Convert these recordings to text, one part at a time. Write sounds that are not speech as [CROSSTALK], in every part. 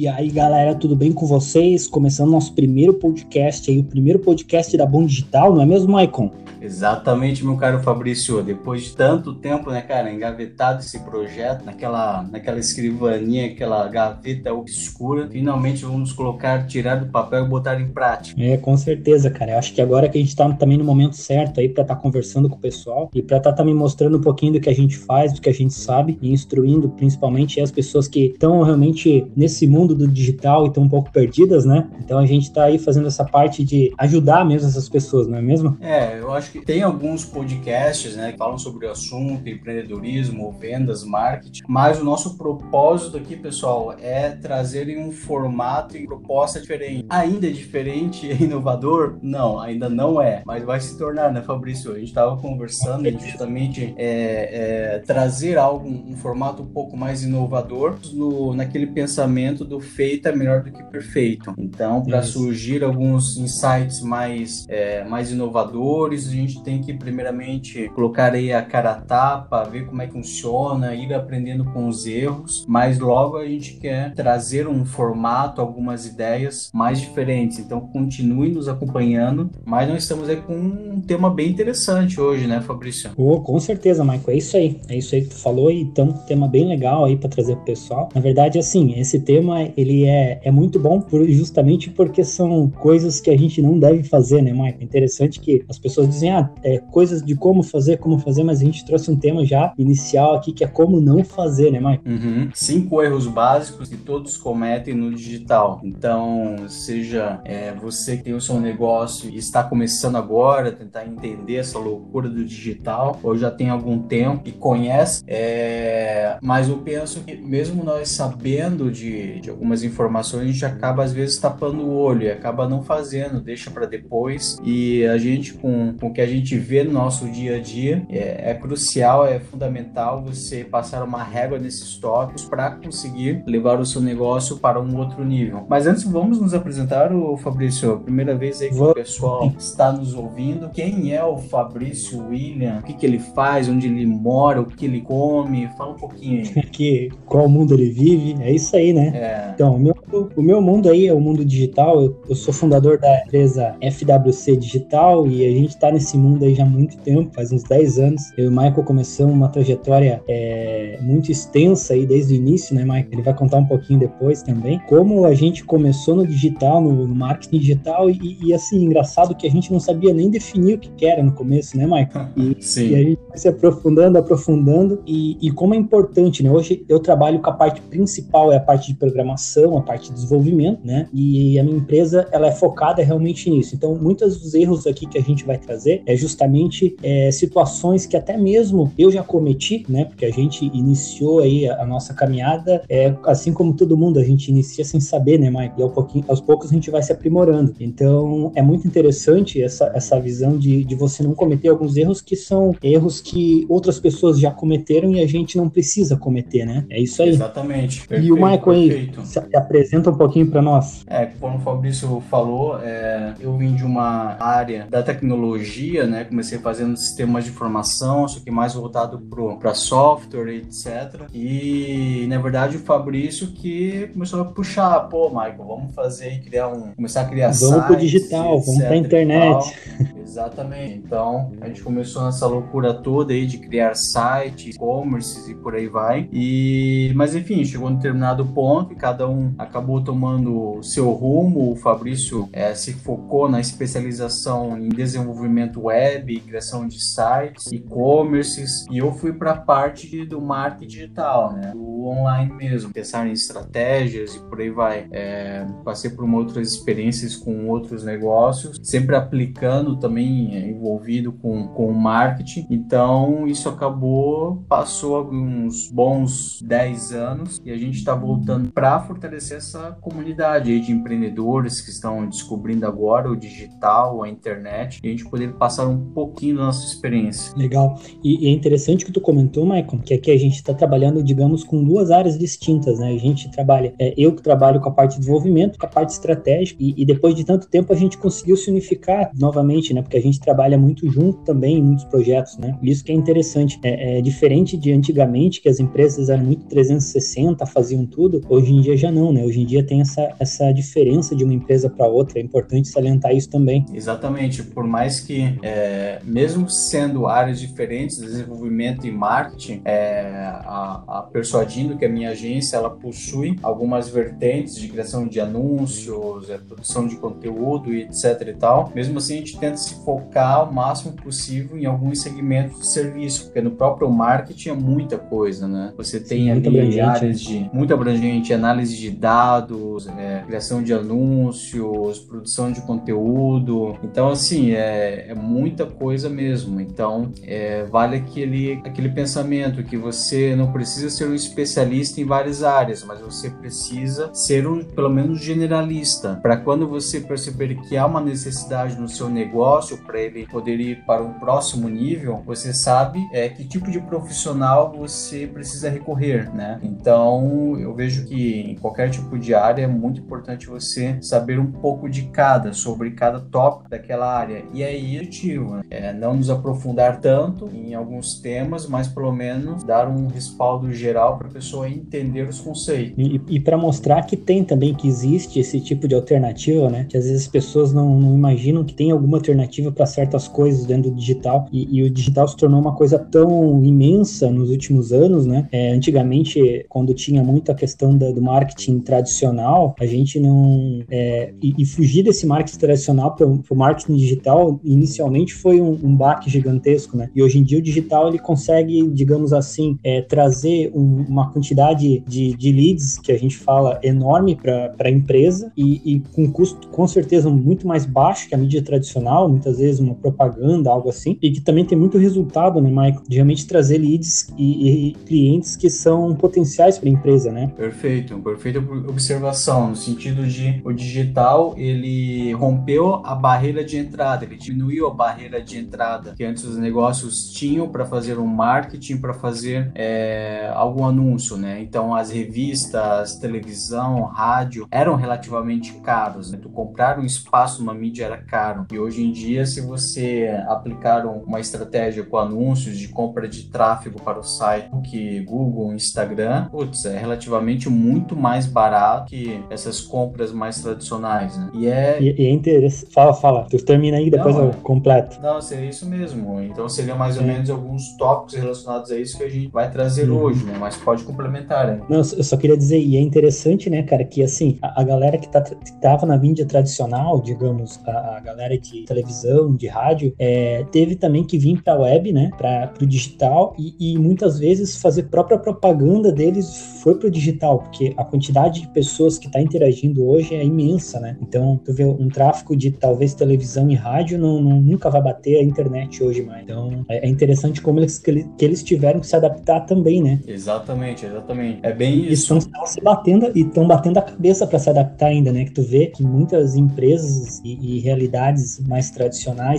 E aí, galera, tudo bem com vocês? Começando nosso primeiro podcast aí, o primeiro podcast da Bom Digital, não é mesmo, Maicon? Exatamente, meu caro Fabrício. Depois de tanto tempo, né, cara, engavetado esse projeto, naquela, naquela escrivaninha, aquela gaveta obscura, finalmente vamos colocar, tirar do papel e botar em prática. É, com certeza, cara. Eu acho que agora que a gente tá também no momento certo aí para estar tá conversando com o pessoal e para estar tá também mostrando um pouquinho do que a gente faz, do que a gente sabe e instruindo principalmente as pessoas que estão realmente nesse mundo do digital e estão um pouco perdidas, né? Então a gente tá aí fazendo essa parte de ajudar mesmo essas pessoas, não é mesmo? É, eu acho acho que tem alguns podcasts, né, que falam sobre o assunto, empreendedorismo, vendas, marketing, mas o nosso propósito aqui, pessoal, é trazer em um formato e proposta diferente. Ainda é diferente e inovador? Não, ainda não é, mas vai se tornar, né, Fabrício? A gente estava conversando justamente é, é, trazer algo, um formato um pouco mais inovador no, naquele pensamento do feito é melhor do que perfeito. Então, para surgir alguns insights mais, é, mais inovadores, gente tem que primeiramente colocar aí a cara a tapa, ver como é que funciona, ir aprendendo com os erros, mas logo a gente quer trazer um formato, algumas ideias mais diferentes. Então continue nos acompanhando, mas nós estamos aí com um tema bem interessante hoje, né, Fabrício? Oh, com certeza, Michael, é isso aí. É isso aí que tu falou e um tema bem legal aí para trazer pro pessoal. Na verdade, assim, esse tema ele é, é muito bom por, justamente porque são coisas que a gente não deve fazer, né, Michael? interessante que as pessoas dizem, ah, é, coisas de como fazer, como fazer, mas a gente trouxe um tema já inicial aqui que é como não fazer, né, Mike? Uhum. Cinco erros básicos que todos cometem no digital. Então, seja é, você que tem o seu negócio e está começando agora, tentar entender essa loucura do digital, ou já tem algum tempo e conhece, é, mas eu penso que mesmo nós sabendo de, de algumas informações, a gente acaba às vezes tapando o olho e acaba não fazendo, deixa para depois e a gente com, com que a gente vê no nosso dia a dia, é, é crucial, é fundamental você passar uma régua nesses tópicos para conseguir levar o seu negócio para um outro nível. Mas antes, vamos nos apresentar, o Fabrício, primeira vez aí que o pessoal está nos ouvindo. Quem é o Fabrício William? O que, que ele faz? Onde ele mora? O que ele come? Fala um pouquinho aí. [LAUGHS] que, qual mundo ele vive? É isso aí, né? É. Então, meu, o meu mundo aí é o mundo digital. Eu, eu sou fundador da empresa FWC Digital e a gente está nesse mundo aí já há muito tempo, faz uns 10 anos. Eu e o Michael começamos uma trajetória é, muito extensa aí desde o início, né, Michael? Ele vai contar um pouquinho depois também. Como a gente começou no digital, no, no marketing digital, e, e, assim, engraçado que a gente não sabia nem definir o que era no começo, né, Michael? [LAUGHS] E, Sim. e a gente vai se aprofundando, aprofundando, e, e como é importante, né? Hoje eu trabalho com a parte principal, é a parte de programação, a parte de desenvolvimento, né? E a minha empresa, ela é focada realmente nisso. Então, muitos dos erros aqui que a gente vai trazer é justamente é, situações que até mesmo eu já cometi, né? Porque a gente iniciou aí a, a nossa caminhada, é, assim como todo mundo, a gente inicia sem saber, né, Mike? E ao aos poucos a gente vai se aprimorando. Então é muito interessante essa, essa visão de, de você não cometer alguns erros que são erros que outras pessoas já cometeram e a gente não precisa cometer, né? É isso aí. Exatamente. Perfeito, e o Michael aí, se apresenta um pouquinho para nós. É, como o Fabrício falou, é, eu vim de uma área da tecnologia, né? Comecei fazendo sistemas de informação, só que mais voltado para software, etc. E na verdade o Fabrício que começou a puxar, pô, Michael, vamos fazer e criar um, começar a criar vamos sites, pro digital, vamos pra internet. [LAUGHS] Exatamente. Então a gente começou nessa loucura toda aí de criar sites, e-commerce e por aí vai. E mas enfim, chegou um determinado ponto e cada um acabou tomando seu rumo. O Fabrício é, se focou na especialização em desenvolvimento web, criação de sites, e-commerces, e eu fui para a parte do marketing digital, né? Do online mesmo, pensar em estratégias e por aí vai. É, passei por outras experiências com outros negócios, sempre aplicando também, é, envolvido com, com marketing. Então, isso acabou, passou alguns bons 10 anos e a gente está voltando para fortalecer essa comunidade aí de empreendedores que estão descobrindo agora o digital, a internet, e a gente poder passar um pouquinho da nossa experiência. Legal. E, e é interessante que tu comentou, Maicon, que aqui a gente está trabalhando, digamos, com duas áreas distintas, né? A gente trabalha, é, eu que trabalho com a parte de desenvolvimento, com a parte estratégica, e, e, depois de tanto tempo a gente conseguiu se unificar novamente, né? Porque a gente trabalha muito junto também em muitos projetos, né? Isso que é interessante. É, é diferente de antigamente, que as empresas eram muito 360, faziam tudo. Hoje em dia já não, né? Hoje em dia tem essa, essa diferença de uma empresa para outra. É importante salientar isso também. Exatamente. Por mais que, é, mesmo sendo áreas diferentes, desenvolvimento e marketing, é, a, a Persuadindo, que é a minha agência, ela possui algumas vertentes de criação de anúncios, é, produção de conteúdo e etc e tal. Mesmo assim, a gente tenta se focar o máximo possível em alguns segmentos de serviço, porque no próprio marketing é muita coisa, né? Você tem Sim, ali áreas de muito abrangente, análise de dados, é, criação de anúncios, produção de conteúdo. Então, assim, é, é muita coisa mesmo. Então, é, vale aquele, aquele pensamento que você não precisa ser um especialista em várias áreas, mas você precisa ser um, pelo menos generalista, para quando você perceber que há uma necessidade no seu negócio para ele poder ir para um próximo nível, você sabe é, que tipo de profissional você precisa recorrer, né? Então, eu vejo que em qualquer tipo de área é muito importante você saber um pouco de cada, sobre cada tópico daquela área. E aí, é objetivo, é não nos aprofundar tanto em alguns temas, mas pelo menos dar um respaldo geral para a pessoa entender os conceitos. E, e para mostrar que tem também, que existe esse tipo de alternativa, né? Que às vezes as pessoas não, não imaginam que tem alguma alternativa para certas coisas dentro do digital. E, e, o digital se tornou uma coisa tão imensa nos últimos anos, né? É, antigamente, quando tinha muito a questão da, do marketing tradicional, a gente não. É, e, e, fugir desse marketing tradicional para o marketing digital, inicialmente foi um, um baque gigantesco, né? E hoje em dia o digital ele consegue, digamos assim, é, trazer um, uma quantidade de, de leads que a gente fala enorme para a empresa e, e, com custo com certeza muito mais baixo que a mídia tradicional, muitas vezes uma propaganda, algo assim, e que também tem muito resultado, né, Michael? De realmente trazer leads e, e clientes que são potenciais para a empresa, né? Perfeito, perfeita observação, no sentido de o digital ele rompeu a barreira de entrada, ele diminuiu a barreira de entrada que antes os negócios tinham para fazer um marketing, para fazer é, algum anúncio, né? Então as revistas, televisão, rádio eram relativamente caros. Né? Tu comprar um espaço numa mídia era caro. E hoje em dia, se você aplicar uma estratégia com anúncios de compra de tráfego para o site, que Google, Instagram, putz, é relativamente muito mais barato que essas compras mais tradicionais, né? E é, e, e é interessante. Fala, fala. Tu termina aí, depois não, eu completo. Não, seria isso mesmo. Então seria mais ou menos alguns tópicos relacionados a isso que a gente vai trazer uhum. hoje, né? Mas pode complementar, né? Não, eu só queria dizer, e é interessante, né, cara, que assim, a, a galera que, tá, que tava na mídia tradicional, digamos, a, a galera de televisão, de rádio, é, teve também que vir pra web, né, para o digital e, e, muitas vezes fazer própria propaganda deles foi pro digital, porque a quantidade de pessoas que está interagindo hoje é imensa, né? Então, tu vê um tráfego de talvez televisão e rádio não, não nunca vai bater a internet hoje mais. Então, é, é interessante como eles que, eles tiveram que se adaptar também, né? Exatamente, exatamente. É bem isso. Estão se batendo e estão batendo a cabeça para se adaptar ainda, né? Que tu vê que muitas empresas e, e realidades mais tradicionais,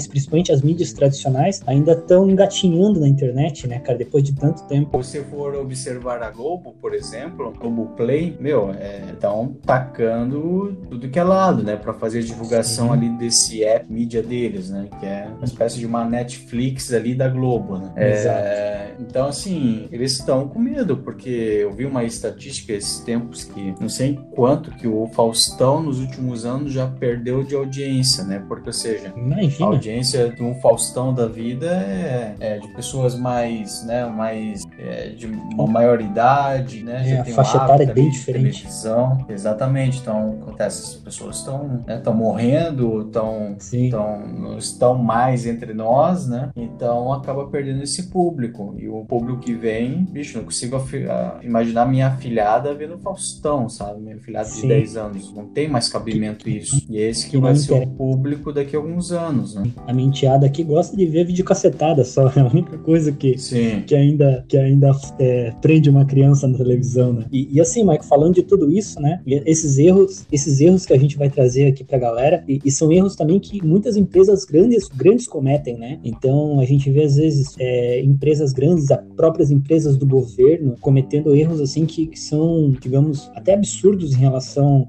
principalmente as mídias tradicionais, ainda estão engatinhando na internet, né, cara? Depois de tanto tempo. Se você for observar a Globo, por exemplo, Globo Play, meu, estão é, tacando tudo que é lado, né? Para fazer divulgação Sim. ali desse app mídia deles, né? Que é uma espécie de uma Netflix ali da Globo, né? Exato. É, então, assim, eles estão com medo, porque eu vi uma estatística esses tempos que não sei quanto que o Faustão nos últimos anos já perdeu de audiência, né? Porque, ou seja, Imagina. a audiência de um Faustão da vida é, é de pessoas mais, né? Mais é, de uma maior idade, né? É, a faixa etária é bem diferente. Televisão. Exatamente. Então, acontece, as pessoas estão né, morrendo, estão não estão mais entre nós, né? Então acaba perdendo esse público. E o público que vem, bicho, não consigo imaginar minha filhada vendo Faustão, sabe? Minha filhada Sim. de 10 anos. Não tem mais cabimento isso. E é esse que, que vai ser o público daqui a alguns anos, né? A menteada aqui gosta de ver vídeo cacetada só. [LAUGHS] É a única coisa que, Sim. que ainda, que ainda é, prende uma criança na televisão, né? E, e assim, Mike, falando de tudo isso, né? Esses erros, esses erros que a gente vai trazer aqui pra galera, e, e são erros também que muitas empresas grandes, grandes cometem, né? Então a gente vê às vezes é, empresas grandes as próprias empresas do governo cometendo erros assim que, que são, digamos, até absurdos em relação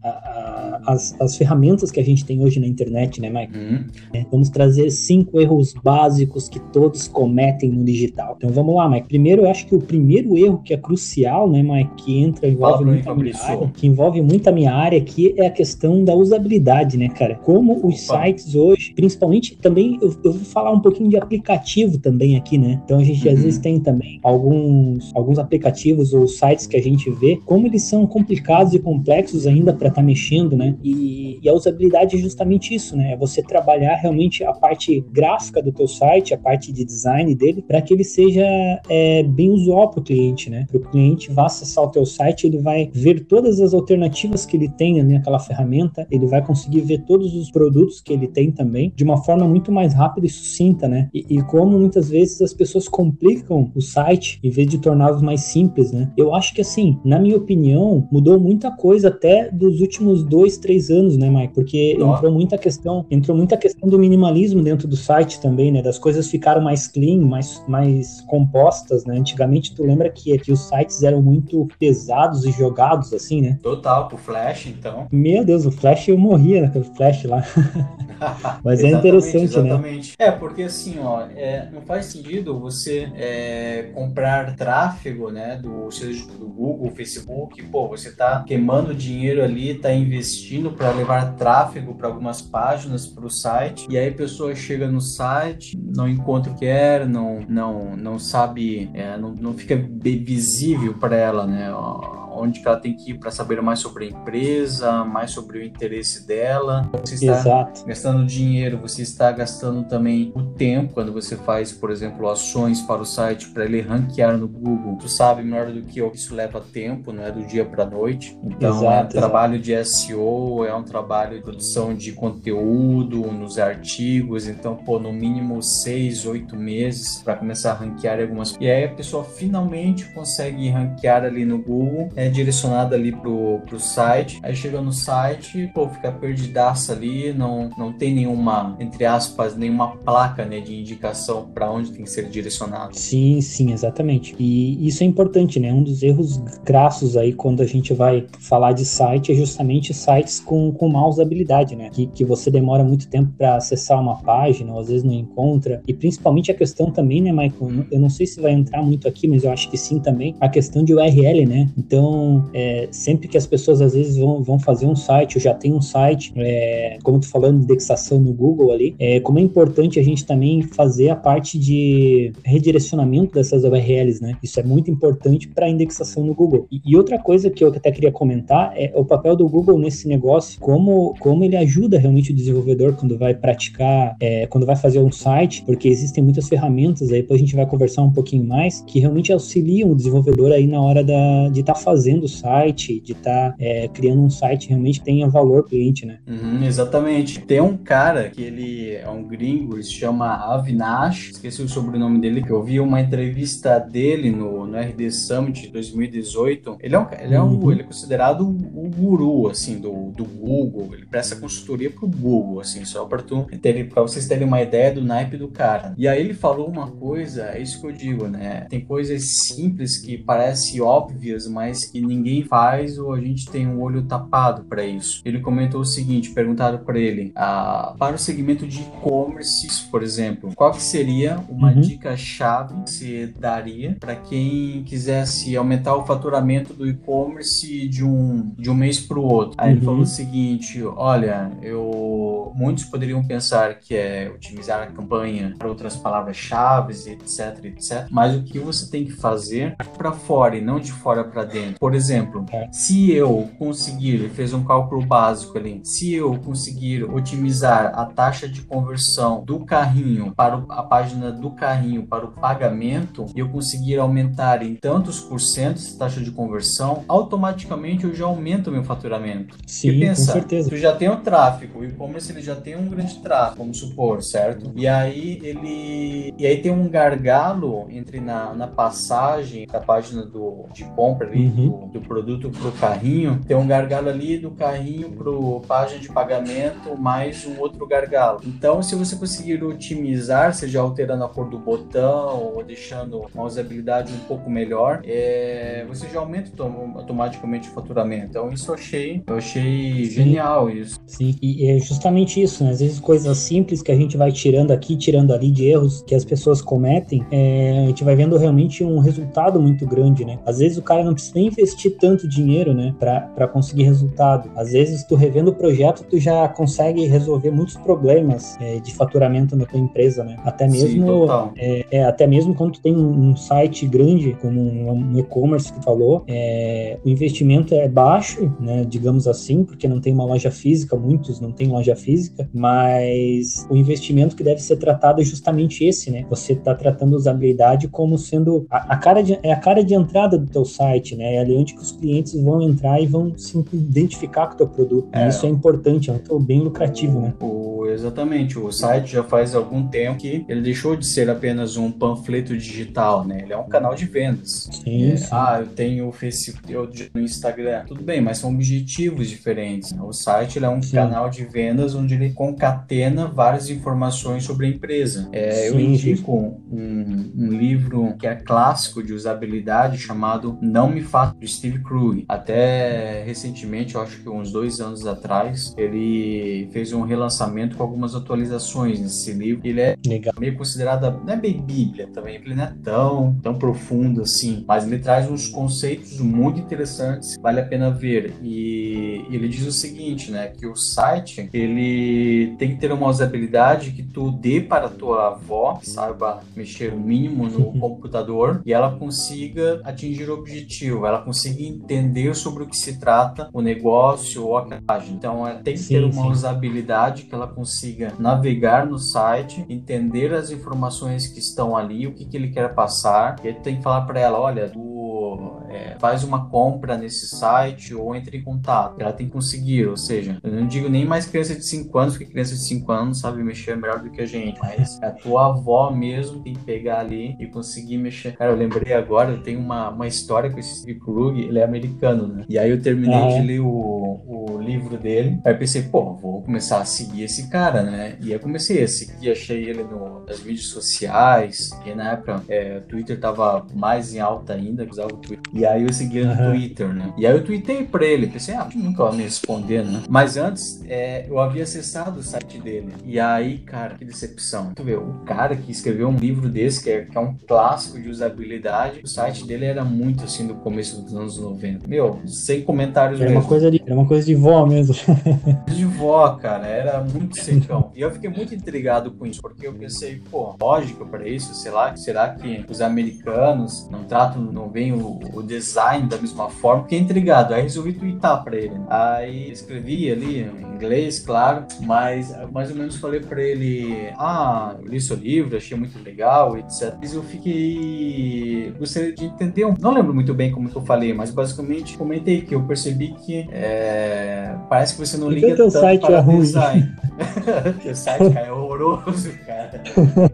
às ferramentas que a gente tem hoje na internet, né, Mike? Uhum. É, vamos trazer cinco erros básicos que todos cometem no digital. Então vamos lá, Mike. Primeiro, eu acho que o primeiro erro que é crucial, né, Mike, que entra envolve muito a minha área, que envolve muito a minha área aqui é a questão da usabilidade, né, cara? Como os Opa. sites hoje, principalmente também eu, eu, vou falar um pouquinho de aplicativo também aqui, né? Então a gente uhum. às vezes tem também alguns alguns aplicativos ou sites que a gente vê como eles são complicados e complexos ainda para estar tá mexendo, né? E, e, a usabilidade é justamente isso, né? É você trabalhar realmente a parte gráfica do teu site, a parte de design dele, para que ele seja é, bem usual para o cliente, né? Para o cliente vá acessar o teu site, ele vai ver todas as alternativas que ele tem naquela ferramenta, ele vai conseguir ver todos os produtos que ele tem também de uma forma muito mais rápida e sucinta, né? E, e como muitas vezes as pessoas complicam o site em vez de torná-los mais simples, né? Eu acho que assim, na minha opinião, mudou muita coisa até dos últimos dois, três anos, né, Mike? Porque oh. entrou muita questão, entrou muita questão do minimalismo dentro do site também, né? Das coisas ficaram mais clean, mais, mais compostas, né? Antigamente tu lembra que, que os sites eram muito pesados e jogados assim, né? Total, pro Flash, então. Meu Deus, o Flash eu morria naquele Flash lá. [LAUGHS] Mas é interessante, né? exatamente. né? É, porque assim, ó, é, não faz sentido você é, comprar tráfego, né, do, seja do Google, Facebook, pô, você tá queimando dinheiro ali, tá investindo para levar tráfego para algumas páginas para o site, e aí a pessoa chega no site, não encontra o que quer, não, não, não sabe, é, não, não fica visível para ela, né? Ó, onde ela tem que ir para saber mais sobre a empresa, mais sobre o interesse dela. Você está Exato. gastando dinheiro, você está gastando também o tempo quando você faz, por exemplo, ações para o site para ele ranquear no Google. Tu sabe melhor do que eu que isso leva tempo, não é do dia para noite. Então exato, é um trabalho de SEO, é um trabalho de produção de conteúdo nos artigos. Então, pô, no mínimo seis, oito meses para começar a ranquear algumas. E aí a pessoa finalmente consegue ranquear ali no Google é direcionada ali pro, pro site. Aí chega no site, pô, fica perdidaça ali, não, não tem nenhuma, entre aspas, nenhuma placa né, de indicação para onde tem que ser direcionado. Sim, sim, exatamente. E isso é importante, né? Um dos erros crassos aí quando a gente vai falar de site é justamente sites com, com má usabilidade, né? Que, que você demora muito tempo para acessar uma página, ou às vezes não encontra. E principalmente a questão também, né, Michael? Eu não sei se vai entrar muito aqui, mas eu acho que sim também, a questão de URL, né? Então, então, é, sempre que as pessoas às vezes vão, vão fazer um site, ou já tem um site, é, como tu falando, indexação no Google ali, é, como é importante a gente também fazer a parte de redirecionamento dessas URLs, né? Isso é muito importante para a indexação no Google. E, e, outra coisa que eu até queria comentar é o papel do Google nesse negócio, como, como ele ajuda realmente o desenvolvedor quando vai praticar, é, quando vai fazer um site, porque existem muitas ferramentas, aí depois a gente vai conversar um pouquinho mais, que realmente auxiliam o desenvolvedor aí na hora da, de estar tá fazendo fazendo o site, de estar tá, é, criando um site realmente tenha valor cliente, né? Uhum, exatamente. Tem um cara que ele é um gringo, ele se chama Avinash, esqueci o sobrenome dele, que eu vi uma entrevista dele no, no RD Summit 2018. Ele é, um, ele é, um, uhum. ele é considerado o guru, assim, do, do Google. Ele presta consultoria pro Google, assim, só para tu pra vocês terem uma ideia do naipe do cara. E aí ele falou uma coisa, é isso que eu digo, né? Tem coisas simples que parecem óbvias, mas que ninguém faz ou a gente tem um olho tapado para isso. Ele comentou o seguinte, perguntado para ele, ah, para o segmento de e-commerce, por exemplo, qual que seria uma uhum. dica-chave que você daria para quem quisesse aumentar o faturamento do e-commerce de um, de um mês para o outro? Aí uhum. ele falou o seguinte, olha, eu muitos poderiam pensar que é otimizar a campanha para outras palavras-chave, etc, etc, mas o que você tem que fazer para fora e não de fora para dentro por exemplo, se eu conseguir, ele fez um cálculo básico ali, se eu conseguir otimizar a taxa de conversão do carrinho para a página do carrinho para o pagamento, e eu conseguir aumentar em tantos por cento essa taxa de conversão, automaticamente eu já aumento o meu faturamento. Sim, pensa, com certeza. Tu já tem o tráfego, o e-commerce ele já tem um grande tráfego, vamos supor, certo? E aí ele e aí tem um gargalo entre na, na passagem da página do, de compra ali uhum. Do, do produto pro carrinho, tem um gargalo ali do carrinho pro página de pagamento mais um outro gargalo. Então, se você conseguir otimizar, seja alterando a cor do botão ou deixando uma usabilidade um pouco melhor, é, você já aumenta automaticamente o faturamento. Então, isso eu achei, eu achei Sim. genial isso. Sim, e é justamente isso, né? Às vezes coisas simples que a gente vai tirando aqui, tirando ali de erros que as pessoas cometem, é, a gente vai vendo realmente um resultado muito grande, né? Às vezes o cara não precisa nem investir tanto dinheiro, né, para conseguir resultado. Às vezes tu revendo o projeto, tu já consegue resolver muitos problemas é, de faturamento na tua empresa, né? Até mesmo, Sim, é, é, até mesmo quando tu tem um, site grande, como um, um e-commerce que falou, é, o investimento é baixo, né, digamos assim, porque não tem uma loja física, muitos não têm loja física, mas o investimento que deve ser tratado é justamente esse, né? Você está tratando usabilidade como sendo a, a, cara de, é a cara de entrada do teu site, né? É onde que os clientes vão entrar e vão se identificar com o teu produto. É. isso é importante, é um bem lucrativo, né? O, exatamente. O site já faz algum tempo que ele deixou de ser apenas um panfleto digital, né? Ele é um canal de vendas. Sim, é, sim. Ah, eu tenho o Facebook, eu no Instagram. Tudo bem, mas são objetivos diferentes. Né? O site é um sim. canal de vendas onde ele concatena várias informações sobre a empresa. É, eu indico um, um livro que é clássico de usabilidade chamado Não Me Faça, de Steve Krug. Até recentemente, eu acho que uns dois anos atrás, ele fez um relançamento com algumas atualizações nesse livro. Ele é Legal. meio considerado, não é bem bíblia também, ele não é tão, tão profundo assim, mas ele traz uns conceitos muito interessantes, vale a pena ver. E ele diz o seguinte, né, que o site, ele tem que ter uma usabilidade que tu dê para tua avó, que saiba mexer o mínimo no [LAUGHS] computador, e ela consiga atingir o objetivo, ela consiga entender sobre o que se trata o negócio ou a página. Então, é, tem que sim, ter uma sim. usabilidade que ela consiga navegar no site, entender as informações que estão ali, o que, que ele quer passar, e aí tem que falar para ela, olha, tu é, faz uma compra nesse site ou entre em contato. Ela tem que conseguir, ou seja, eu não digo nem mais criança de 5 anos, porque criança de 5 anos sabe mexer melhor do que a gente, mas a tua avó mesmo tem que pegar ali e conseguir mexer. Cara, eu lembrei agora, eu tenho uma, uma história com esse Steve Krug, ele é americano, né? E aí eu terminei de ler o, o livro dele, aí eu pensei, pô, vou começar a seguir esse cara, né? E aí eu comecei a seguir, achei ele no, nas mídias sociais, e na época é, o Twitter tava mais em alta ainda, usava o Twitter. E aí eu segui no uhum. Twitter, né? E aí eu tweetei pra ele, pensei, ah, nunca vai me responder, né? Mas antes, é, eu havia acessado o site dele. E aí, cara, que decepção. Tu vê, o cara que escreveu um livro desse, que é, que é um clássico de usabilidade, o site dele era muito assim do começo dos anos 90. Meu, sem comentários era mesmo. Uma coisa de, era uma coisa de vó mesmo. [LAUGHS] de vó, cara, era muito secão. E eu fiquei muito intrigado com isso, porque eu pensei, pô, lógico para isso, sei lá, será que os americanos não tratam, não veem o, o design da mesma forma, fiquei intrigado. Aí resolvi twittar pra ele. Aí escrevi ali em inglês, claro, mas mais ou menos falei pra ele: Ah, eu li seu livro, achei muito legal, etc. Mas eu fiquei. Gostaria de entender. Não lembro muito bem como que eu falei, mas basicamente comentei que eu percebi que é... parece que você não liga tanto site para é ruim. design. [LAUGHS] [LAUGHS] o site, cara, é horroroso, cara.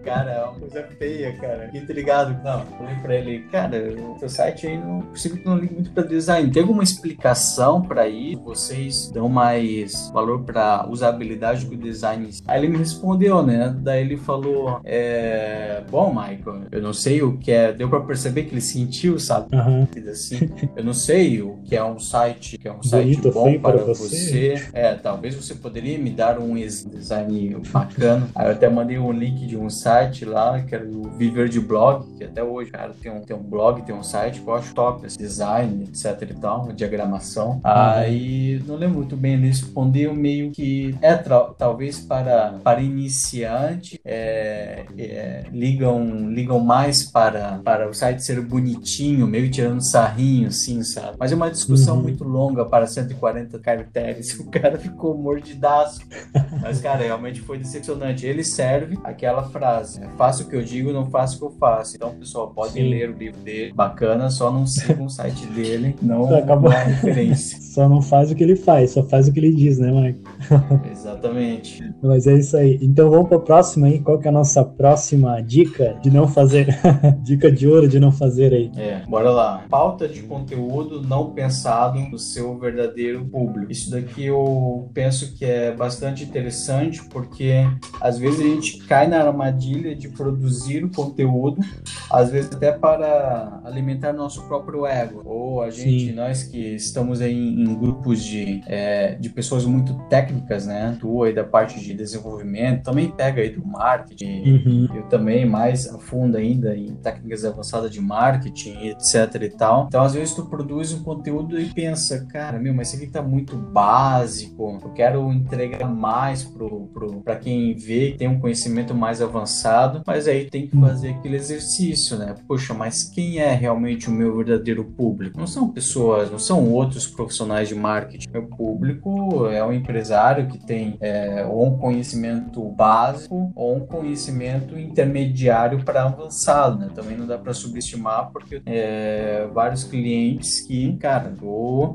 Cara, é uma coisa feia, cara. Fiquei intrigado. Não, falei pra ele, cara, o seu site aí não possível que não ligue muito para design. Tem alguma explicação para isso? Vocês dão mais valor para usabilidade que o design? Aí ele me respondeu, né? Daí ele falou: é... Bom, Michael, eu não sei o que é. Deu para perceber que ele sentiu, sabe? Uhum. Assim, eu não sei o que é um site que é um site Bonito, bom para você. você. É, talvez você poderia me dar um design bacana. Aí eu até mandei um link de um site lá, que era o Viver de Blog, que até hoje, cara, tem um, tem um blog, tem um site que eu acho top esse design, etc e tal, diagramação. Uhum. Aí não lembro muito bem, ele respondeu meio que é talvez para, para iniciante é, é, ligam, ligam mais para, para o site ser bonitinho, meio tirando sarrinho, assim, sabe? Mas é uma discussão uhum. muito longa para 140 caracteres. [LAUGHS] O cara ficou mordidaço. Mas, cara, realmente foi decepcionante. Ele serve aquela frase: é, faça o que eu digo, não faça o que eu faço. Então, pessoal, podem Sim. ler o livro dele. Bacana, só não sigam o site dele, não Acabou. é referência. [LAUGHS] só não faz o que ele faz, só faz o que ele diz, né, Mike? [LAUGHS] Exatamente. Mas é isso aí. Então vamos para o próximo aí. Qual que é a nossa próxima dica de não fazer? [LAUGHS] dica de ouro de não fazer aí. É, bora lá. Pauta de conteúdo não pensado no seu verdadeiro público. Isso daqui eu penso que é bastante interessante porque às vezes a gente cai na armadilha de produzir o conteúdo, às vezes até para alimentar nosso próprio ego. Ou a gente, Sim. nós que estamos aí em, grupos de, é, de pessoas muito técnicas, né? Tu aí da parte de desenvolvimento, também pega aí do marketing, uhum. eu também mais a fundo ainda em técnicas avançadas de marketing, etc e tal. Então, às vezes tu produz um conteúdo e pensa, cara, meu, mas isso aqui tá muito básico, eu quero entregar mais pro, pro, pra quem vê tem um conhecimento mais avançado, mas aí tem que fazer aquele exercício, né? Poxa, mas quem é realmente o meu verdadeiro público? Não são pessoas, não são outros profissionais de marketing. Meu público é um empresário que tem é, ou um conhecimento básico ou um conhecimento intermediário para avançado, né? Também não dá para subestimar porque é, vários clientes que, cara,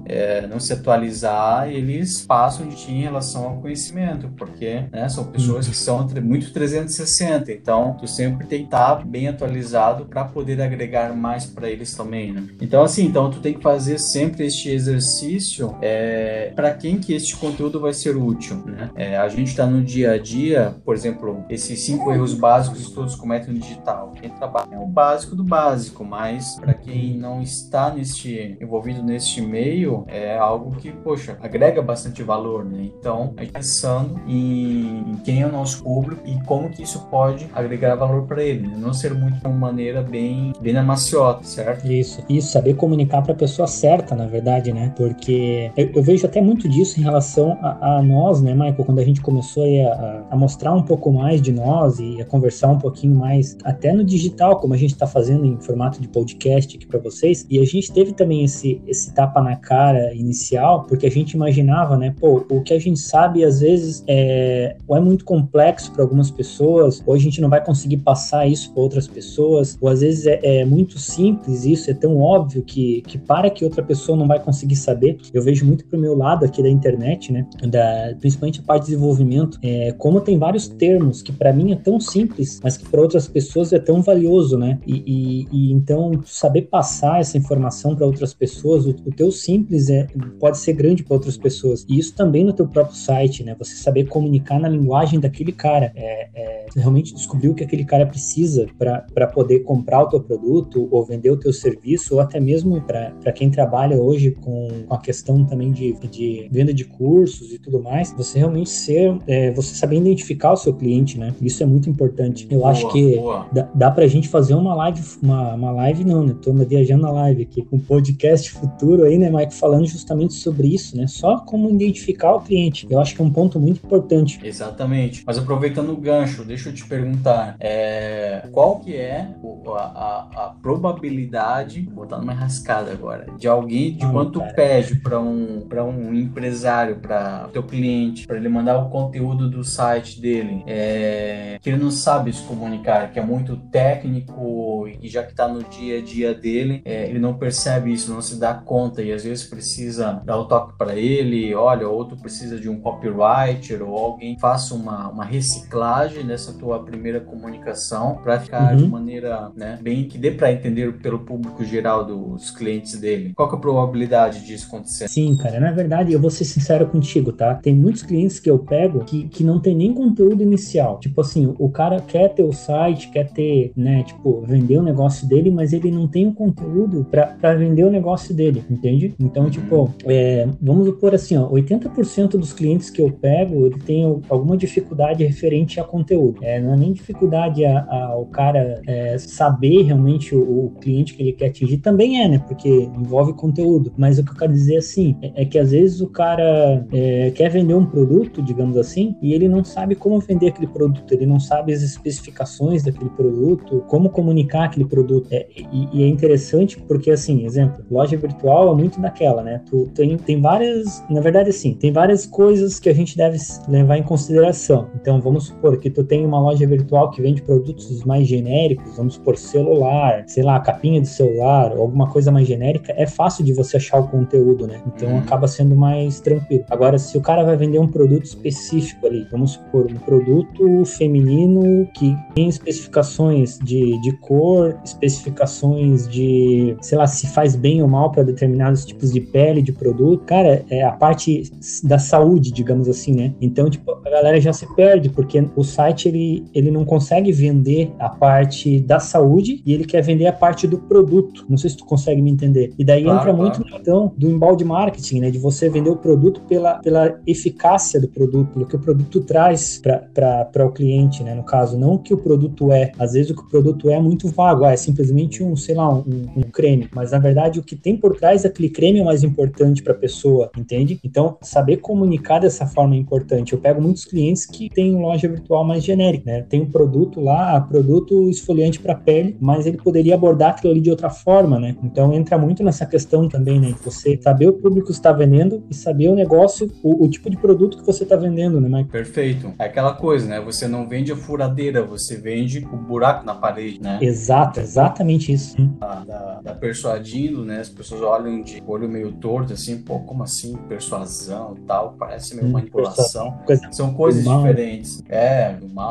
é, não se atualizar, eles passam de ti em relação ao conhecimento, porque né, são pessoas que são muito 360, então tu sempre tem que estar bem atualizado para poder agregar mais para eles também, né? Então assim, então tu tem que fazer sempre este exercício é, para quem que este conteúdo vai ser útil, né? É, a gente está no dia a dia, por exemplo, esses cinco erros básicos que todos cometem no digital. Quem trabalha é o básico do básico, mas para quem não está neste envolvido neste meio, é algo que, poxa, agrega bastante valor, né? Então, a gente pensando em, em quem é o nosso público e como que isso pode agregar valor para ele, né? não ser muito uma maneira bem, bem na maciota, certo? Isso, isso, saber comunicar para a pessoa certa, na verdade, né? Porque eu, eu, vejo até muito disso em relação a, a nós, né, Michael, quando a gente começou a, a, mostrar um pouco mais de nós e a conversar um pouquinho mais, até no digital, como a gente está fazendo em formato de podcast aqui para vocês, e a gente teve também esse, esse tapa na cara inicial, porque a gente imaginava, né, pô, o que a gente sabe às vezes é, ou é muito complexo para algumas pessoas, ou a gente não vai conseguir passar isso para outras pessoas, ou às vezes é, é muito simples isso, é tão óbvio que, que para que outra pessoa não vai conseguir saber. Eu vejo muito pro meu lado aqui da internet, né, da, principalmente a parte de desenvolvimento, é, como tem vários termos que para mim é tão simples, mas que para outras pessoas é tão valioso, né? E, e, e então saber passar essa informação para outras pessoas, o, o, teu simples é, pode ser grande para outras pessoas. E isso também no teu próprio site, né? Você saber comunicar na linguagem daquele cara, é, é realmente descobrir o que aquele cara precisa para poder comprar o teu produto ou vender o teu serviço, ou até mesmo para quem trabalha hoje com, com a questão também de, de venda de cursos e tudo mais, você realmente ser, é, você saber identificar o seu cliente, né? Isso é muito importante. Eu boa, acho que dá, dá pra gente fazer uma live, uma, uma live não, né? Tô viajando na live aqui com um podcast futuro aí, né, Mike, falando justamente sobre isso, né? Só como identificar o cliente. Eu acho que é um ponto muito importante. Exatamente. Mas aproveitando o gancho, deixa eu te perguntar, é, qual que é a, a, a probabilidade, vou botar numa rascada agora, de alguém, de quanto pede para um, pra um empresário, para teu cliente, para ele mandar o conteúdo do site dele, é, que ele não sabe se comunicar, que é muito técnico e já que está no dia a dia dele, é, ele não percebe isso, não se dá conta e às vezes precisa dar o toque para ele, olha, outro precisa de um copywriter ou alguém faça uma, uma reciclagem dessa tua primeira comunicação para ficar uhum. de maneira né, bem que dê para entender pelo público geral dos clientes dele. Qual que é a probabilidade disso acontecer? Sim, cara, na verdade eu vou ser sincero contigo, tá? Tem muitos clientes que eu pego que, que não tem nem conteúdo inicial. Tipo assim, o cara quer ter o site, quer ter, né, tipo, vender o negócio dele, mas ele não tem o conteúdo para vender o negócio dele, entende? Então, uhum. tipo, é, vamos supor assim, ó, 80% dos clientes que eu pego, ele tem alguma dificuldade referente a conteúdo. É, não é nem dificuldade a, a o cara é, saber realmente o, o, cliente que ele quer atingir, também é, né? Porque envolve conteúdo. Mas o que eu quero dizer assim é, é que às vezes o cara é, quer vender um produto, digamos assim, e ele não sabe como vender aquele produto, ele não sabe as especificações daquele produto, como comunicar aquele produto. É, e, e, é interessante porque, assim, exemplo, loja virtual é muito daquela, né? Tu tem, tem várias, na verdade, assim, tem várias coisas que a gente deve levar em consideração. Então, vamos supor que tu tem uma loja virtual que vende produtos mais genéricos, vamos supor celular, sei lá, capinha de celular, ou alguma coisa mais genérica, é fácil de você achar o conteúdo, né? Então, uhum. acaba sendo mais tranquilo. Agora, se o cara vai vender um produto específico ali, vamos supor, um produto feminino que tem especificações de, de cor, especificações de, sei lá, se faz bem ou mal para determinados tipos de pele de produto, cara, é a parte da saúde, digamos assim, né? Então, tipo, a galera já se perde porque o site ele, ele não consegue vender a parte da saúde e ele quer vender a parte do produto. Não sei se tu consegue me entender. E daí claro, entra claro. muito então do embalde marketing, né? De você vender o produto pela, pela eficácia do produto, pelo que o produto traz para o cliente, né? No caso, não o que o produto é. Às vezes o que o produto é é muito vago, ah, é simplesmente um, sei lá, um, um creme. Mas na verdade o que tem por trás daquele creme é o mais importante para a pessoa, entende? Então, saber comunicar dessa forma é importante. Eu pego muitos clientes que têm loja virtual mais genérica, né? Tem um produto lá, produto esfoliante para pele, mas ele poderia abordar aquilo ali de outra forma, né? Então entra muito nessa questão também, né? Você saber o público que está vendendo e saber o negócio, o, o tipo de produto que você está vendendo, né, Mike? Perfeito. É aquela coisa, né? Você não vende a furadeira, você vende o buraco na parede, né? Exato, exatamente isso. Da, da, da persuadindo, né? As pessoas olham de olho meio torto, assim, pô, como assim? Persuasão tal, parece meio hum, manipulação. Coisa São coisas diferentes. É, do mal,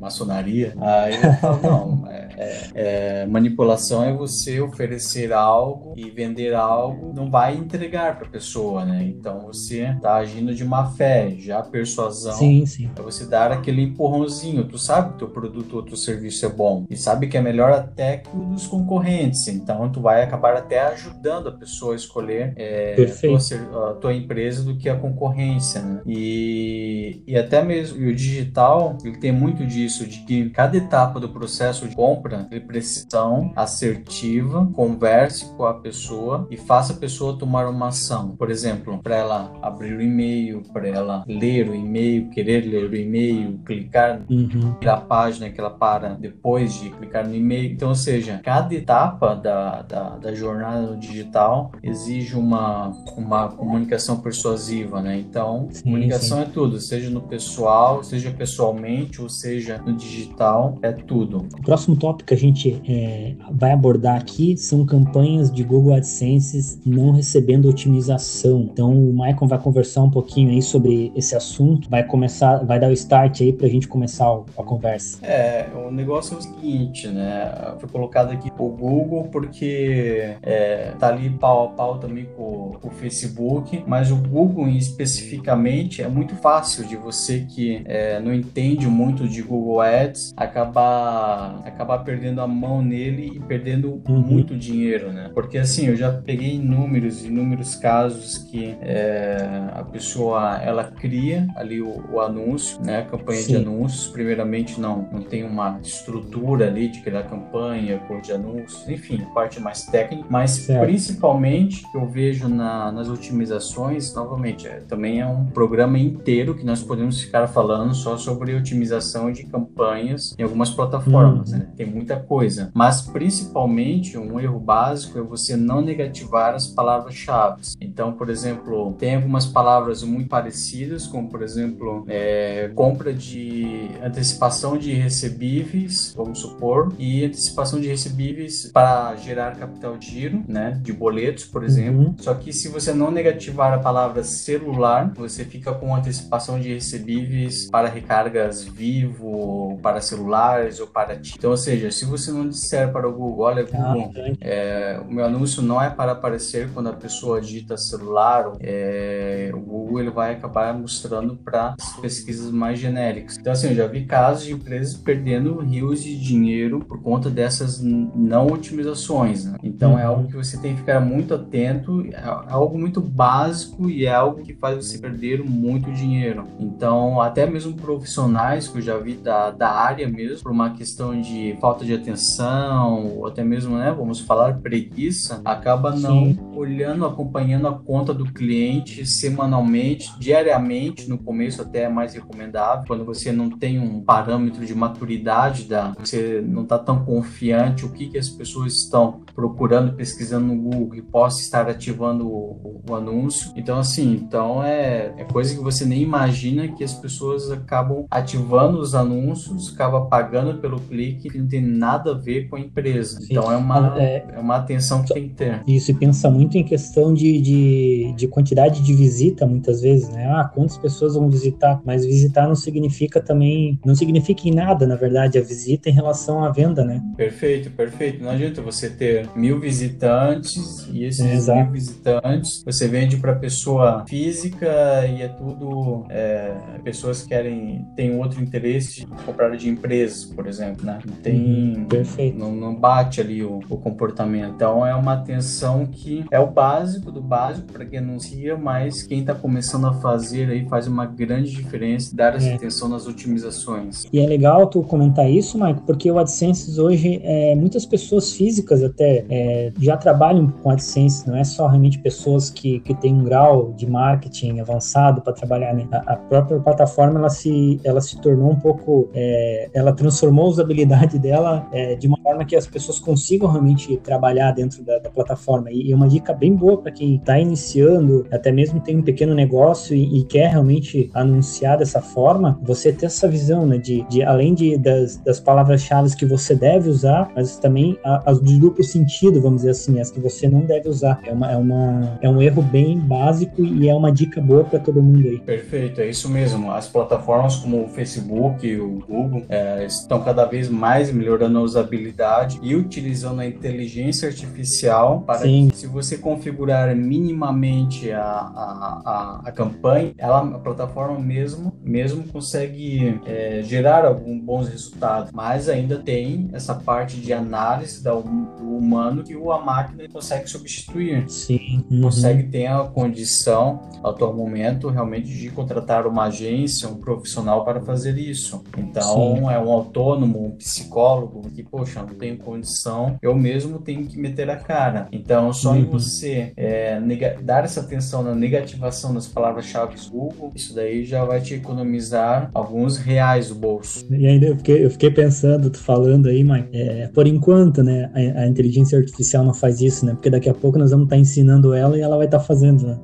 maçonaria. [LAUGHS] Aí eu falo, não, é, é, é, manipulação é você oferecer algo e vender algo, não vai entregar para a pessoa, né? Então você está agindo de má fé. Já persuasão sim, sim. é você dar aquele empurrãozinho. Tu sabe que teu produto ou teu serviço é bom e sabe que é melhor até que o dos concorrentes. Então tu vai acabar até ajudando a pessoa a escolher é, a, tua, a, tua, empresa do que a concorrência, né? E, e até mesmo e o digital ele tem muito disso de que cada etapa do processo de compra ele precisa assertiva, converse com a pessoa e faça a pessoa tomar uma ação. Por exemplo, para ela abrir o e-mail, para ela ler o e-mail, querer ler o e-mail, clicar uhum. na página que ela para depois de clicar no e-mail. Então, ou seja, cada etapa da, da, da jornada digital exige uma, uma comunicação persuasiva, né? Então, sim, comunicação sim. é tudo, seja no pessoal, seja pessoalmente ou seja no digital, é tudo. O próximo tópico que a gente é, vai abordar aqui são campanhas de Google AdSense não recebendo otimização. Então, o Michael vai conversar um pouquinho aí sobre esse assunto, vai começar, vai dar o start aí para a gente começar a conversa. É, o negócio é o seguinte, né? Foi colocado aqui o Google porque é, tá ali pau a pau também com, com o Facebook, mas o Google especificamente é muito fácil de você que é, não entende muito de Google Ads acabar acabar perdendo a mão nele e perdendo uhum. muito dinheiro, né? Porque assim, eu já peguei inúmeros, inúmeros casos que é, a pessoa ela cria ali o, o anúncio, né? A campanha Sim. de anúncios. Primeiramente, não, não tem uma estrutura ali de criar campanha, cor de anúncios, enfim, parte mais técnica, mas certo. principalmente que eu vejo na, nas otimizações, novamente, é, também é um programa inteiro que nós podemos ficar falando só sobre otimização de campanhas em algumas plataformas, uhum. né? Tem muita coisa, mas principalmente um erro básico é você não negativar as palavras-chave. Então, por exemplo, tem algumas palavras muito parecidas, como por exemplo, é, compra de antecipação de recebíveis, vamos supor, e antecipação de recebíveis para gerar capital de giro, né, de boletos, por exemplo. Uhum. Só que se você não negativar a palavra celular, você fica com antecipação de recebíveis para recargas vivo, para celulares ou para então, ou seja, se você não disser para o Google, olha, ah, Google, é, o meu anúncio não é para aparecer quando a pessoa digita celular, é, o Google ele vai acabar mostrando para pesquisas mais genéricas. Então, assim, eu já vi casos de empresas perdendo rios de dinheiro por conta dessas não otimizações. Né? Então, é uhum. é algo que você tem que ficar muito atento, é algo muito básico e é algo que faz você perder muito dinheiro. Então, até mesmo profissionais que eu já vi da, da área mesmo, por uma questão de falta de atenção, ou até mesmo, né, vamos falar preguiça, acaba não Sim. olhando, acompanhando a conta do cliente semanalmente, diariamente, no começo até é mais recomendável, quando você não tem um parâmetro de maturidade da, você não está tão confiante o que, que as pessoas estão procurando, pesquisando no Google e possa estar ativando o, o, anúncio. Então, assim, então é, é coisa que você nem imagina que as pessoas acabam ativando os anúncios, acaba pagando pelo clique que não tem nada a ver com a empresa. Sim. Então é uma, ah, é, é uma atenção que tem que ter. Isso, e pensa muito em questão de, de, de quantidade de visita, muitas vezes, né? Ah, quantas pessoas vão visitar? Mas visitar não significa também, não significa em nada, na verdade, a visita em relação à venda, né? Perfeito, perfeito. Não adianta você ter mil visitantes e esses é, mil visitantes você vende para pessoa física e é tudo é, pessoas que querem têm outro interesse de comprar de empresas, por exemplo, né? Não tem, uhum, perfeito. Não, não bate ali o, o, comportamento. Então é uma atenção que é o básico do básico para quem anuncia, mas quem está começando a fazer aí faz uma grande diferença dar essa é. atenção nas otimizações. E é legal tu comentar isso, Maico, porque o AdSense hoje é, muitas pessoas físicas até é, já trabalham com AdSense, não é só realmente pessoas que, que têm um grau de marketing avançado para trabalhar, né? A, a, própria plataforma ela se, ela se tornou um pouco, é, ela transformou a usabilidade dela é, de uma forma que as pessoas consigam realmente trabalhar dentro da, da plataforma. E, e uma dica bem boa para quem está iniciando, até mesmo tem um pequeno negócio e, e quer realmente anunciar dessa forma, você ter essa visão, né? De, de além de, das, das palavras-chave que você deve usar, mas também as de duplo sentido, vamos dizer assim, as que você não deve usar. É, uma, é, uma, é um erro bem básico e é uma dica boa para todo mundo aí. Perfeito, é isso mesmo. As plataformas como o Facebook e o Google é, estão cada vez mais melhorando a usabilidade e utilizando a inteligência artificial para Sim. que, se você configurar minimamente a, a, a, a campanha, ela, a plataforma mesmo, mesmo consegue é, gerar alguns bons resultados, mas ainda tem essa parte de análise da, do humano que a máquina consegue substituir. Sim. Uhum. Consegue ter a condição, atual momento, realmente de contratar uma agência, um profissional para fazer isso. Então, Sim. é um autônomo, um psicólogo que, poxa, não tenho condição, eu mesmo tenho que meter a cara. Então, só uhum. em você é, dar essa atenção na negativação das palavras-chave Google, isso daí já vai te economizar alguns reais do bolso. E ainda eu fiquei, eu fiquei pensando, tu falando aí, mãe, é, por enquanto, né, a, a, inteligência artificial não faz isso, né? Porque daqui a pouco nós vamos estar tá ensinando ela e ela vai estar tá fazendo, né?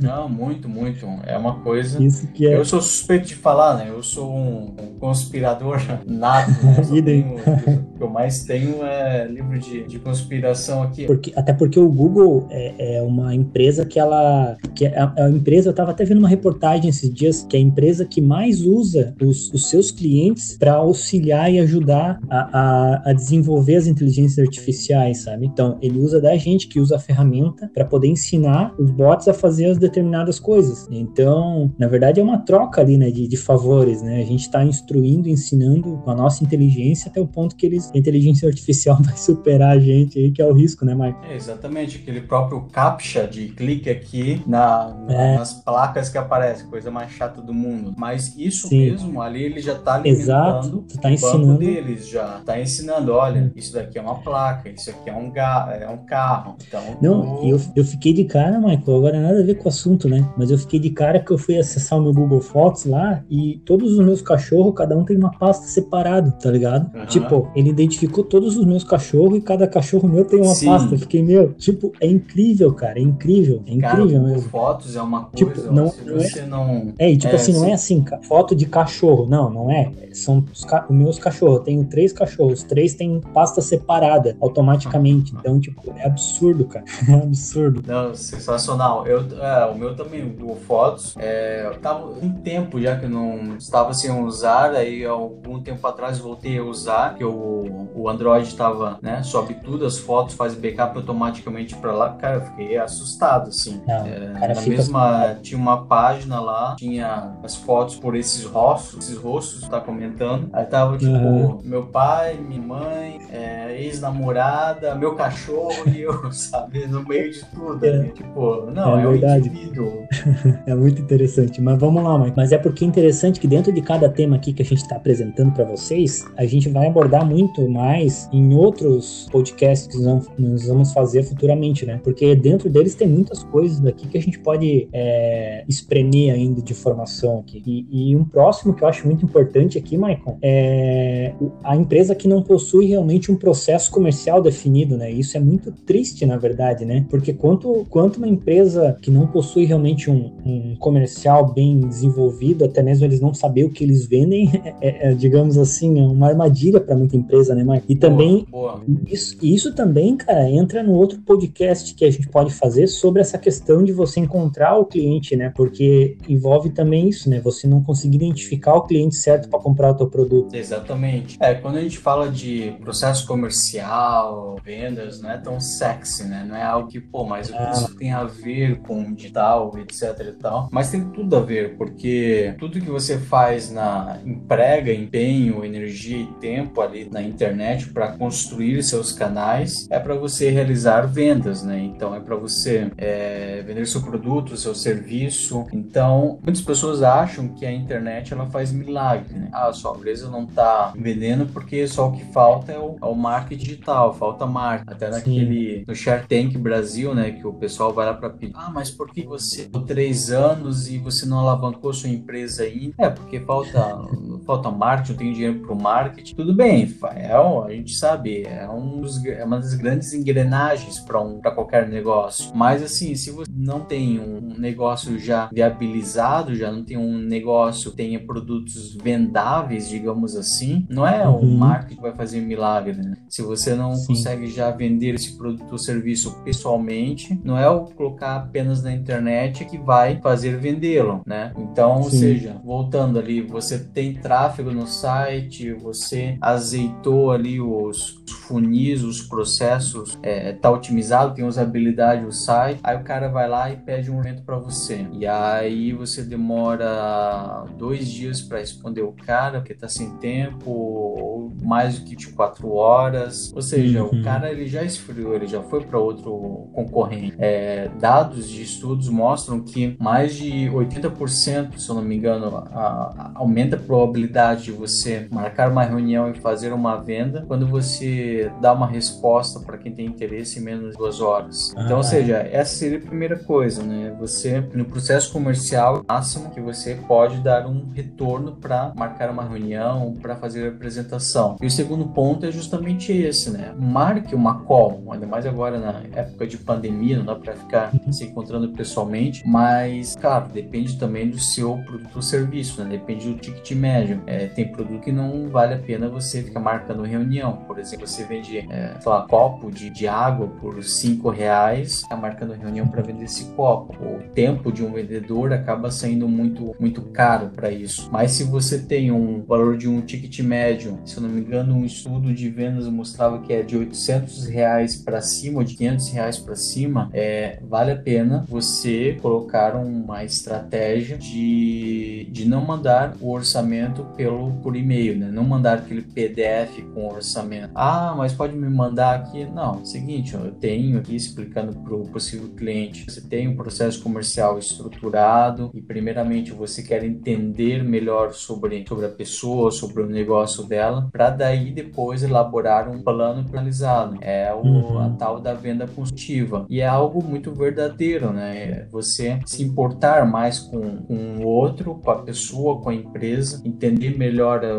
não, muito, muito. É uma coisa. Isso que é. Eu sou suspeito de falar, né? Eu sou um, um conspirador [LAUGHS] nato. Né? Tenho, o que eu mais tenho é livro de, de conspiração aqui. Porque, até porque o Google é, é uma empresa que ela. Que é, é a empresa, eu estava até vendo uma reportagem esses dias, que é a empresa que mais usa os, os seus clientes para auxiliar e ajudar a, a, a, desenvolver as inteligências artificiais, sabe? Então, ele usa da gente que usa a ferramenta para poder ensinar os bots a fazer as determinadas coisas. Então, na verdade, é uma troca ali, né, de, de favores, né? A gente está instruindo, ensinando com a nossa inteligência até o ponto que eles, a inteligência artificial [LAUGHS] vai superar a gente aí, que é o risco, né, Mike? É exatamente, aquele próprio captcha de clique aqui na, é. nas placas que aparecem, coisa mais chata do mundo. Mas isso Sim. mesmo, ali ele já está alimentando Exato. Tá o ensinando. deles já. Tá ensinando, olha, isso daqui é uma placa, isso aqui é um, ga é um carro. Então, Não, eu, eu fiquei de cara, Michael, agora nada a ver com o assunto, né? Mas eu fiquei de cara que eu fui acessar o meu Google Fotos lá e todos os meus cachorros, cada um tem uma pasta separado, tá ligado? Uhum. Tipo, ele identificou todos os meus cachorros e cada cachorro meu tem uma Sim. pasta. Fiquei, meu, tipo, é incrível, cara, é incrível, é incrível cara, mesmo. Fotos é uma tipo, coisa, tipo, não, se você é, não... É, e tipo é, assim, não é assim, foto de cachorro, não, não é. São os, ca... os meus cachorros, eu tenho três cachorros, três têm pasta separada automaticamente. Então, tipo, é absurdo, cara. [LAUGHS] É absurdo. Não, sensacional. Eu, é, o meu também, o Fotos, é, eu tava um tempo já que eu não estava sem usar, aí algum tempo atrás voltei a usar, que o, o Android estava, né, sobe tudo, as fotos, faz backup automaticamente para lá. Cara, eu fiquei assustado, assim. Não, é, cara, na fica... mesma, tinha uma página lá, tinha as fotos por esses rostos, esses rostos, tá comentando. Aí tava, tipo, uhum. meu pai, minha mãe, é, ex-namorada, meu cachorro e eu, [LAUGHS] sabe? No meio de tudo. É. Tipo, não, é, é verdade. um indivíduo. [LAUGHS] é muito interessante. Mas vamos lá, Mike. Mas é porque é interessante que dentro de cada tema aqui que a gente está apresentando para vocês, a gente vai abordar muito mais em outros podcasts que nós vamos fazer futuramente, né? Porque dentro deles tem muitas coisas daqui que a gente pode é, espremer ainda de formação aqui. E, e, um próximo que eu acho muito importante aqui, Maicon, é a empresa que não possui realmente um processo comercial definido, né? Isso é muito triste, na verdade, né? Porque quanto, quanto uma empresa que não possui realmente um, um comercial bem desenvolvido, até mesmo eles não saber o que eles vendem, [LAUGHS] é, é, é digamos assim, é uma armadilha para muita empresa, né, Maicon? E também, boa, boa. Isso, isso também, cara, entra no outro podcast que a gente pode fazer sobre essa questão de você encontrar o cliente, né? Porque envolve também isso, né? Você não conseguir identificar o cliente certo para comprar o teu produto. Exatamente. É, quando a gente fala de processo comercial, vendas, não é tão sexy, né? Não é algo que, pô, mas o que ah. isso tem a ver com digital, etc e tal. Mas tem tudo a ver, porque tudo que você faz na emprega, empenho, energia e tempo ali na internet para construir seus canais é para você realizar vendas, né? Então é para você é, vender seu produto, seu serviço. Então muitas pessoas acham que a internet ela faz milagre, né? Ah, sua empresa não tá vendendo porque só o que falta é o, é o marketing digital, falta marca. Até naquele Sim. no Shark Tank Brasil, né? Que o pessoal vai lá para pedir. Ah, mas por que você três anos e você não alavancou sua empresa ainda? É porque falta falta marketing, não tem dinheiro para o marketing. Tudo bem, é, a gente sabe, é, um dos, é uma das grandes engrenagens para um, qualquer negócio. Mas assim, se você não tem um negócio já viabilizado, já não tem um negócio que tenha produtos vendáveis, digamos assim, não é uhum. o marketing que vai fazer milagre. Né? Se você não Sim. consegue já vender esse produto ou serviço pessoalmente, não é o colocar apenas na internet que vai fazer vendê-lo, né? Então, Sim. ou seja, voltando ali, você tem tráfego no site, você azeitou ali os funis, os processos, é, tá otimizado, tem usabilidade o site, aí o cara vai lá e pede um evento para você. E aí você demora dois dias para responder o cara, porque tá sem tempo, ou mais do que 24 horas. Ou seja, uhum. o cara ele já esfriou, ele já foi para outro concorrente. É, dados de estudos mostram que mais de 80%, se eu não me engano, a, aumenta a probabilidade de você marcar uma reunião e fazer uma venda quando você dá uma resposta para quem tem interesse em menos de duas horas. Ah, então, ou seja, essa seria a primeira coisa, né? Você, no processo comercial, máximo que você pode dar um retorno para marcar uma reunião, para fazer a apresentação. E o segundo ponto é justamente esse, né? Marque uma call, ainda mais agora na época de pandemia, não dá para ficar uhum. se encontrando pessoalmente, mas, claro, depende também do seu produto ou serviço, né? Depende do ticket médio. É, tem produto que não vale a pena você ficar marcando reunião. Por exemplo, você vende, é, sei lá, copo de, de água por 5 reais, tá marcando reunião para vender esse copo. O tempo de um vendedor acaba saindo muito, muito caro para isso. Mas se você tem um valor de um ticket médio, se eu não me engano, um estudo de vendas mostrava que é de 800 reais para cima, ou de 500 reais para cima, é, vale a pena você colocar uma estratégia de, de não mandar o orçamento pelo por e-mail, né? Não mandar aquele PDF com orçamento. Ah, mas pode me mandar aqui? Não, seguinte, eu tenho aqui explicando para o possível cliente. Você tem um processo comercial estruturado e primeiramente você quer entender melhor sobre, sobre a pessoa, sobre o negócio dela, para daí depois elaborar um plano finalizado. É o, uhum. a tal da venda consultiva. E é algo muito verdadeiro, né? Você se importar mais com, com o outro, com a pessoa, com a empresa, entender melhor eh,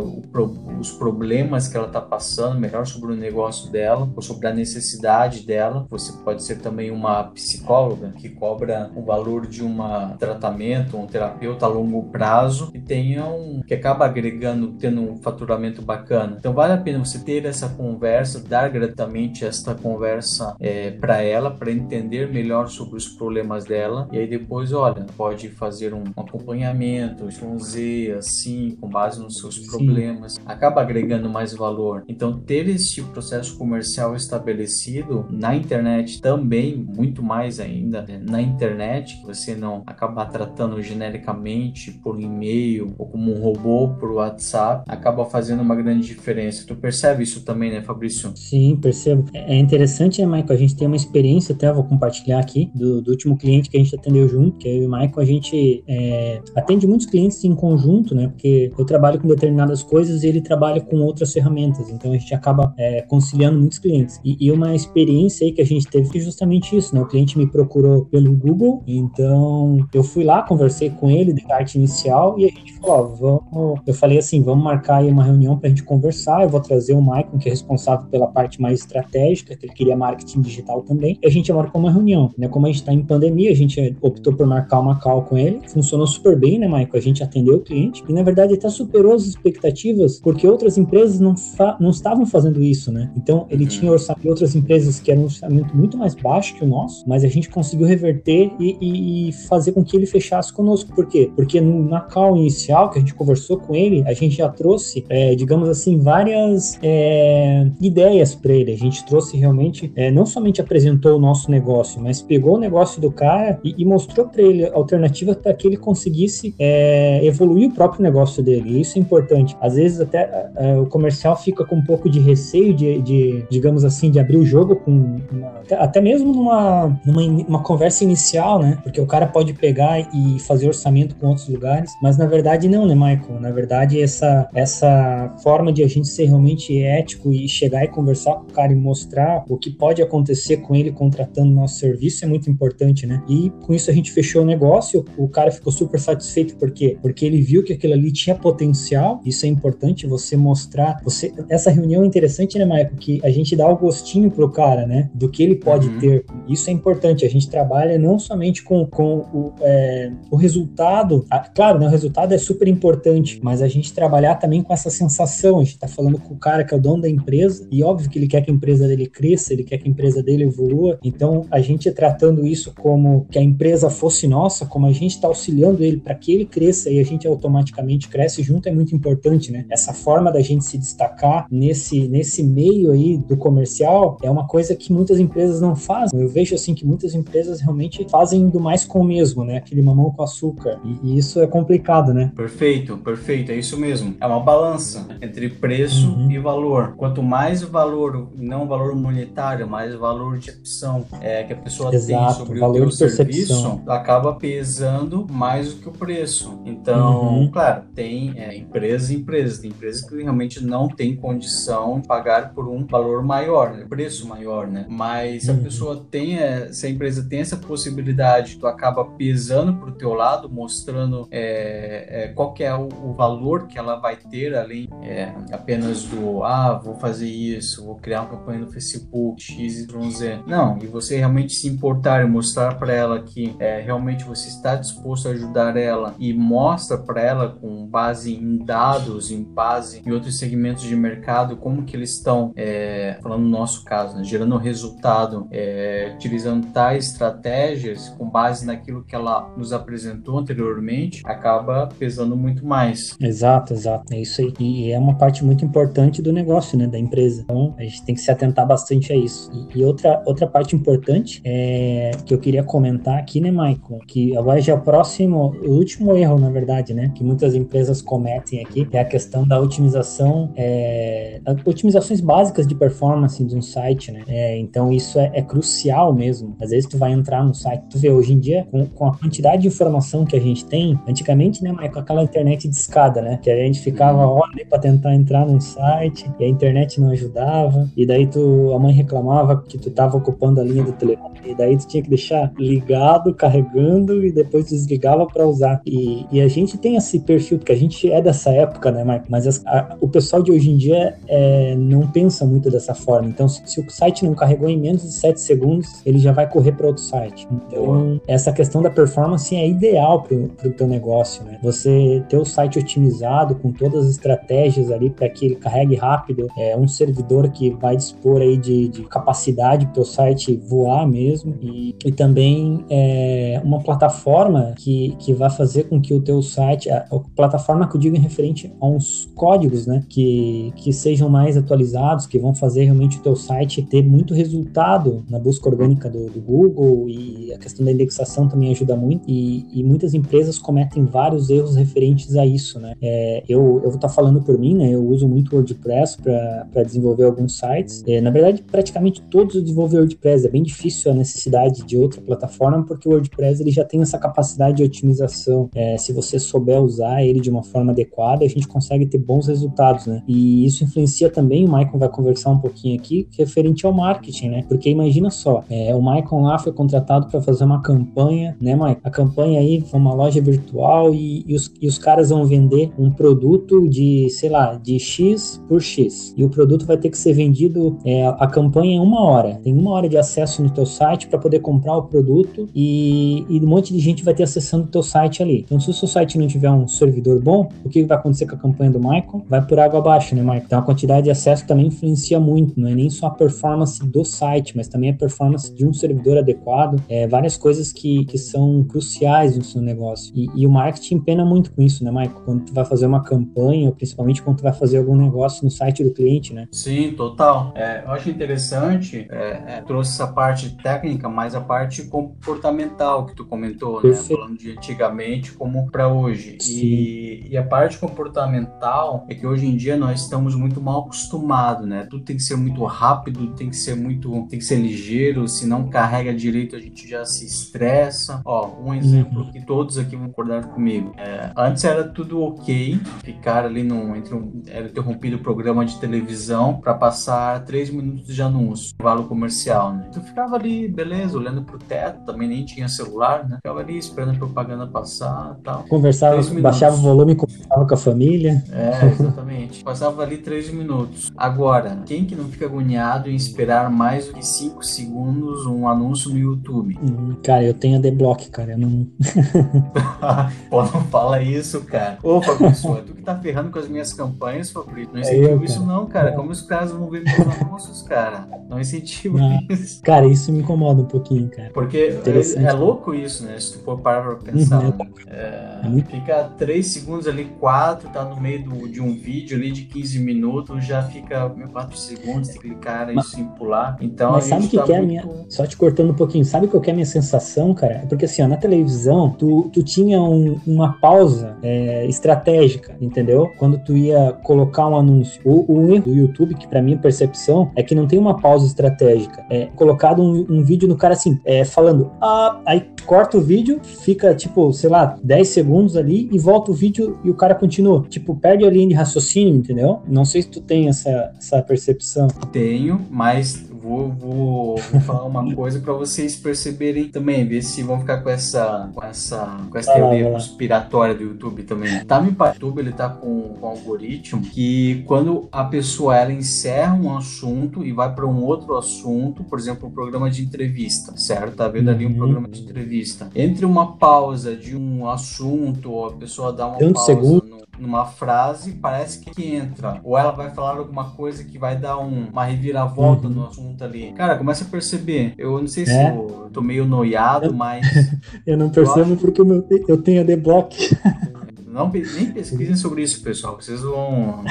os problemas que ela está passando, melhor sobre o negócio dela, ou sobre a necessidade dela. Você pode ser também uma psicóloga que cobra o valor de um tratamento, um terapeuta a longo prazo e tenha um que acaba agregando, tendo um faturamento bacana. Então vale a pena você ter essa conversa, dar gratuitamente esta conversa é, para ela, para entender melhor sobre os problemas dela e aí depois, olha, pode fazer um acompanhamento, um Z, assim, com base nos seus Sim. problemas, acaba agregando mais valor. Então ter este processo comercial estabelecido na internet também, muito mais ainda, né? na internet, que você não acabar tratando genericamente por e-mail ou como um robô por WhatsApp, acaba fazendo uma grande diferença. Tu percebe isso também, né, Fabrício? Sim, percebo. É, interessante, né, Michael? A gente tem uma experiência, até vou compartilhar aqui, do, do último cliente que a gente atendeu junto, que eu e o Michael, a gente é, atende muitos clientes em conjunto, né? Porque eu trabalho com determinadas coisas e ele trabalha com outras ferramentas, então a gente acaba é, conciliando muitos clientes. E, e, uma experiência aí que a gente teve foi justamente isso, né? O cliente me procurou pelo Google, então eu fui lá, conversei com ele, de arte inicial, e a gente falou, ó, vamos... Eu falei assim, vamos marcar aí uma reunião pra gente conversar, eu vou trazer o Michael, que é responsável pela parte mais estratégica, que ele queria marketing digital também, e a gente marcou uma reunião, né? Como a gente tá em pandemia, a gente optou por marcar uma call com ele, funcionou super bem, né, Michael? A gente atendeu o cliente, e na verdade até superou as expectativas, porque outras empresas não, não estavam fazendo isso, né? Então ele uhum. tinha orçamento, outras empresas que eram um orçamento muito mais baixo que o nosso, mas a gente conseguiu reverter e, e, e fazer com que ele fechasse conosco. Por quê? Porque no, na call inicial que a gente conversou com ele, a gente já trouxe, é, digamos assim, várias é, ideias para ele. A gente trouxe realmente, é, não somente apresentou o nosso negócio, mas pegou o negócio do cara e, e mostrou para ele alternativas para que ele conseguisse é, evoluir o próprio negócio dele. Isso é importante. Às vezes até é, o comercial fica com um pouco de receio de, de digamos assim, de abrir o jogo com uma, até mesmo numa, numa uma conversa inicial, né? Porque o cara pode pegar e fazer orçamento com outros lugares, mas na verdade não, né, Michael? Na verdade, essa, essa forma de a gente ser realmente ético e chegar e conversar com o cara e mostrar o que pode acontecer com ele contratando nosso serviço é muito importante, né? E com isso a gente fechou o negócio, o cara ficou super satisfeito, por quê? Porque ele viu que aquilo ali tinha potencial, isso é importante, você mostrar, você, essa reunião é interessante, né, Michael? Que a gente dá o gostinho pro cara, né? Do que ele pode uhum. ter. Isso é importante. A gente trabalha não somente com, com o, é, o resultado. Ah, claro, né, o resultado é super importante, mas a gente trabalhar também com essa sensação. A gente tá falando com o cara que é o dono da empresa e óbvio que ele quer que a empresa dele cresça, ele quer que a empresa dele evolua. Então, a gente tratando isso como que a empresa fosse nossa, como a gente está auxiliando ele para que ele cresça e a gente automaticamente cresce junto é muito importante, né? Essa forma da gente se destacar nesse, nesse meio aí do comercial é uma coisa que muitas empresas não fazem. Eu vejo assim que muitas empresas realmente fazem do mais com o mesmo, né? Aquele mamão com açúcar. E, e isso é complicado, né? Perfeito, perfeito. É isso mesmo. É uma balança entre preço uhum. e valor. Quanto mais valor, não valor monetário, mais o valor de opção é, que a pessoa Exato, tem sobre o teu serviço, acaba pesando mais do que o preço. Então, uhum. Claro, tem é, empresas e empresas. Tem empresas que realmente não têm condição de pagar por um valor maior, né? preço maior, né? Mas se a uhum. pessoa tem, se a empresa tem essa possibilidade, tu acaba pesando pro teu lado, mostrando é, é, qual que é o, o, valor que ela vai ter além é, apenas do ah, vou fazer isso, vou criar uma campanha no Facebook, X, Y, Z. Não, e você realmente se importar e mostrar para ela que é, realmente você está disposto a ajudar ela e mostra para ela com base em dados, em base em outros segmentos de mercado, como que eles estão, é, falando no nosso caso, né, gerando resultado, é, utilizando tais estratégias com base naquilo que ela nos apresentou anteriormente, acaba pesando muito mais. Exato, exato, é isso aí. E é uma parte muito importante do negócio, né, da empresa. Então, a gente tem que se atentar bastante a isso. E, e outra, outra parte importante é, que eu queria comentar aqui, né, Maicon, que agora já é o próximo, o último erro, na verdade, né, que muitas empresas cometem aqui, é a questão da otimização, é, otimizações básicas de performance de um site, né, é, então isso é, é, crucial mesmo. Às vezes tu vai entrar no site, tu vê hoje em dia, com, com a quantidade de informação que a gente tem, antigamente, né, Maicon, aquela internet de escada, né, que a gente ficava horas para tentar entrar num site e a internet não ajudava, e daí tu, a mãe reclamava que tu tava ocupando a linha do telefone, e daí tu tinha que deixar ligado, carregando, e depois desligava para usar. E, e, a gente tem esse perfil, porque a gente é dessa época, né, Marco? Mas as, a, o pessoal de hoje em dia é, não pensa muito dessa forma. Então, se, se, o site não carregou em menos de 7 segundos, ele já vai correr para outro site. Então, essa questão da performance é ideal para o teu negócio, né? Você ter o site otimizado com todas as estratégias ali para que ele carregue rápido, é um servidor que vai dispor aí de, de capacidade para o teu site voar mesmo e, e também é, uma plataforma que, que vai fazer com que o teu site, a, a plataforma que eu digo em referente a uns códigos, né, que, que sejam mais atualizados, que vão fazer realmente o teu site ter muito resultado na busca orgânica do, do Google e a questão da indexação também ajuda muito e, e muitas empresas cometem vários erros referentes a isso, né. É, eu, eu vou estar tá falando por mim, né, eu uso muito WordPress para desenvolver alguns sites. É, na verdade, praticamente todos desenvolvem WordPress. É bem difícil a necessidade de outra plataforma, porque o WordPress ele já tem essa capacidade de otimização. É, se você souber usar ele de uma forma adequada, a gente consegue ter bons resultados, né? E isso influencia também, o Maicon vai conversar um pouquinho aqui, referente ao marketing, né? Porque imagina só, é, o Maicon lá foi contratado para fazer uma campanha, né, Maicon? A campanha aí foi uma loja virtual e, e, os, e os caras vão vender um produto de, sei lá, de X por X. E o produto vai ter que ser vendido, é, a campanha em uma hora. Tem uma hora de acesso no teu site para poder comprar o produto e, e, um monte de gente vai ter acessando o teu site ali. Então, se o seu site não tiver um servidor bom, o que vai acontecer com a campanha do Michael? Vai por água abaixo, né, Michael? Então, a quantidade de acesso também influencia muito. Não é nem só a performance do site, mas também a performance de um servidor adequado. É, várias coisas que, que são cruciais no seu negócio. E, e o marketing pena muito com isso, né, Michael? Quando tu vai fazer uma campanha, ou principalmente quando tu vai fazer algum negócio no site do cliente, né? Sim, total. É, eu acho interessante, é, é, trouxe essa parte técnica, mas a parte comportamental que tu comentou, né? Falando de antigamente como para hoje. E, e, a parte comportamental é que hoje em dia nós estamos muito mal acostumados, né? Tudo tem que ser muito rápido, tem que ser muito, tem que ser ligeiro, se não carrega direito a gente já se estressa. Ó, um exemplo uhum. que todos aqui vão concordar comigo. É, antes era tudo ok, ficar ali no entre um, era interrompido o programa de televisão para passar três minutos de anúncio, intervalo comercial, né? Tu ficava ali, beleza, olhando pro teto, também nem tinha celular, né? Ficava ali esperando a propaganda passar tal. Conversava, baixava o volume, conversava com a família. É, [LAUGHS] exatamente. Passava ali três minutos. Agora, quem que não fica agoniado em esperar mais do que cinco segundos um anúncio no YouTube? Hum, cara, eu tenho a D-Block, cara, eu não... [LAUGHS] Pô, não fala isso, cara. Ô, Fabrício, tu que tá ferrando com as minhas campanhas, Fabrício. Não incentivo é isso não, cara. Como os caras vão ver meus anúncios, cara? Não incentivo isso. Cara, isso me incomoda um pouquinho, cara. Porque é, é, louco isso, né? Se tu for parar pra pensar. Uhum, é, é fica 3 segundos ali, 4, tá no meio do, de um vídeo ali de 15 minutos, já fica 4 segundos, que clicar e pular. Então, Mas sabe o que, tá que é muito... a minha. Só te cortando um pouquinho, sabe o que é a minha sensação, cara? É porque assim, ó, na televisão, tu, tu tinha um, uma pausa é, estratégica, entendeu? Quando tu ia colocar um anúncio. O, o erro do YouTube, que para minha percepção, é que não tem uma pausa estratégica. É colocado um, um vídeo no cara assim, é, falando, ah, aí corta o vídeo, fica tipo, sei lá, 10 segundos ali e volta o vídeo e o cara continua. Tipo, perde a linha de raciocínio, entendeu? Não sei se tu tem essa, essa percepção. Tenho, mas vou, vou, vou falar uma coisa para vocês perceberem também, ver se vão ficar com essa com essa com essa teoria conspiratória do YouTube também. Tá me YouTube, ele tá com, com um algoritmo que quando a pessoa ela encerra um assunto e vai para um outro assunto, por exemplo, um programa de entrevista, certo? Tá vendo ali um uhum. programa de entrevista. Entre uma pausa de um assunto, ou a pessoa dá uma Tanto pausa segundo. no numa frase, parece que entra. Ou ela vai falar alguma coisa que vai dar um, uma reviravolta uhum. no assunto ali. Cara, começa a perceber. Eu não sei se é? eu tô meio noiado, mas. [LAUGHS] eu não percebo eu porque meu, eu tenho a D-Block. [LAUGHS] Não, nem pesquisem sobre isso, pessoal. Vocês vão.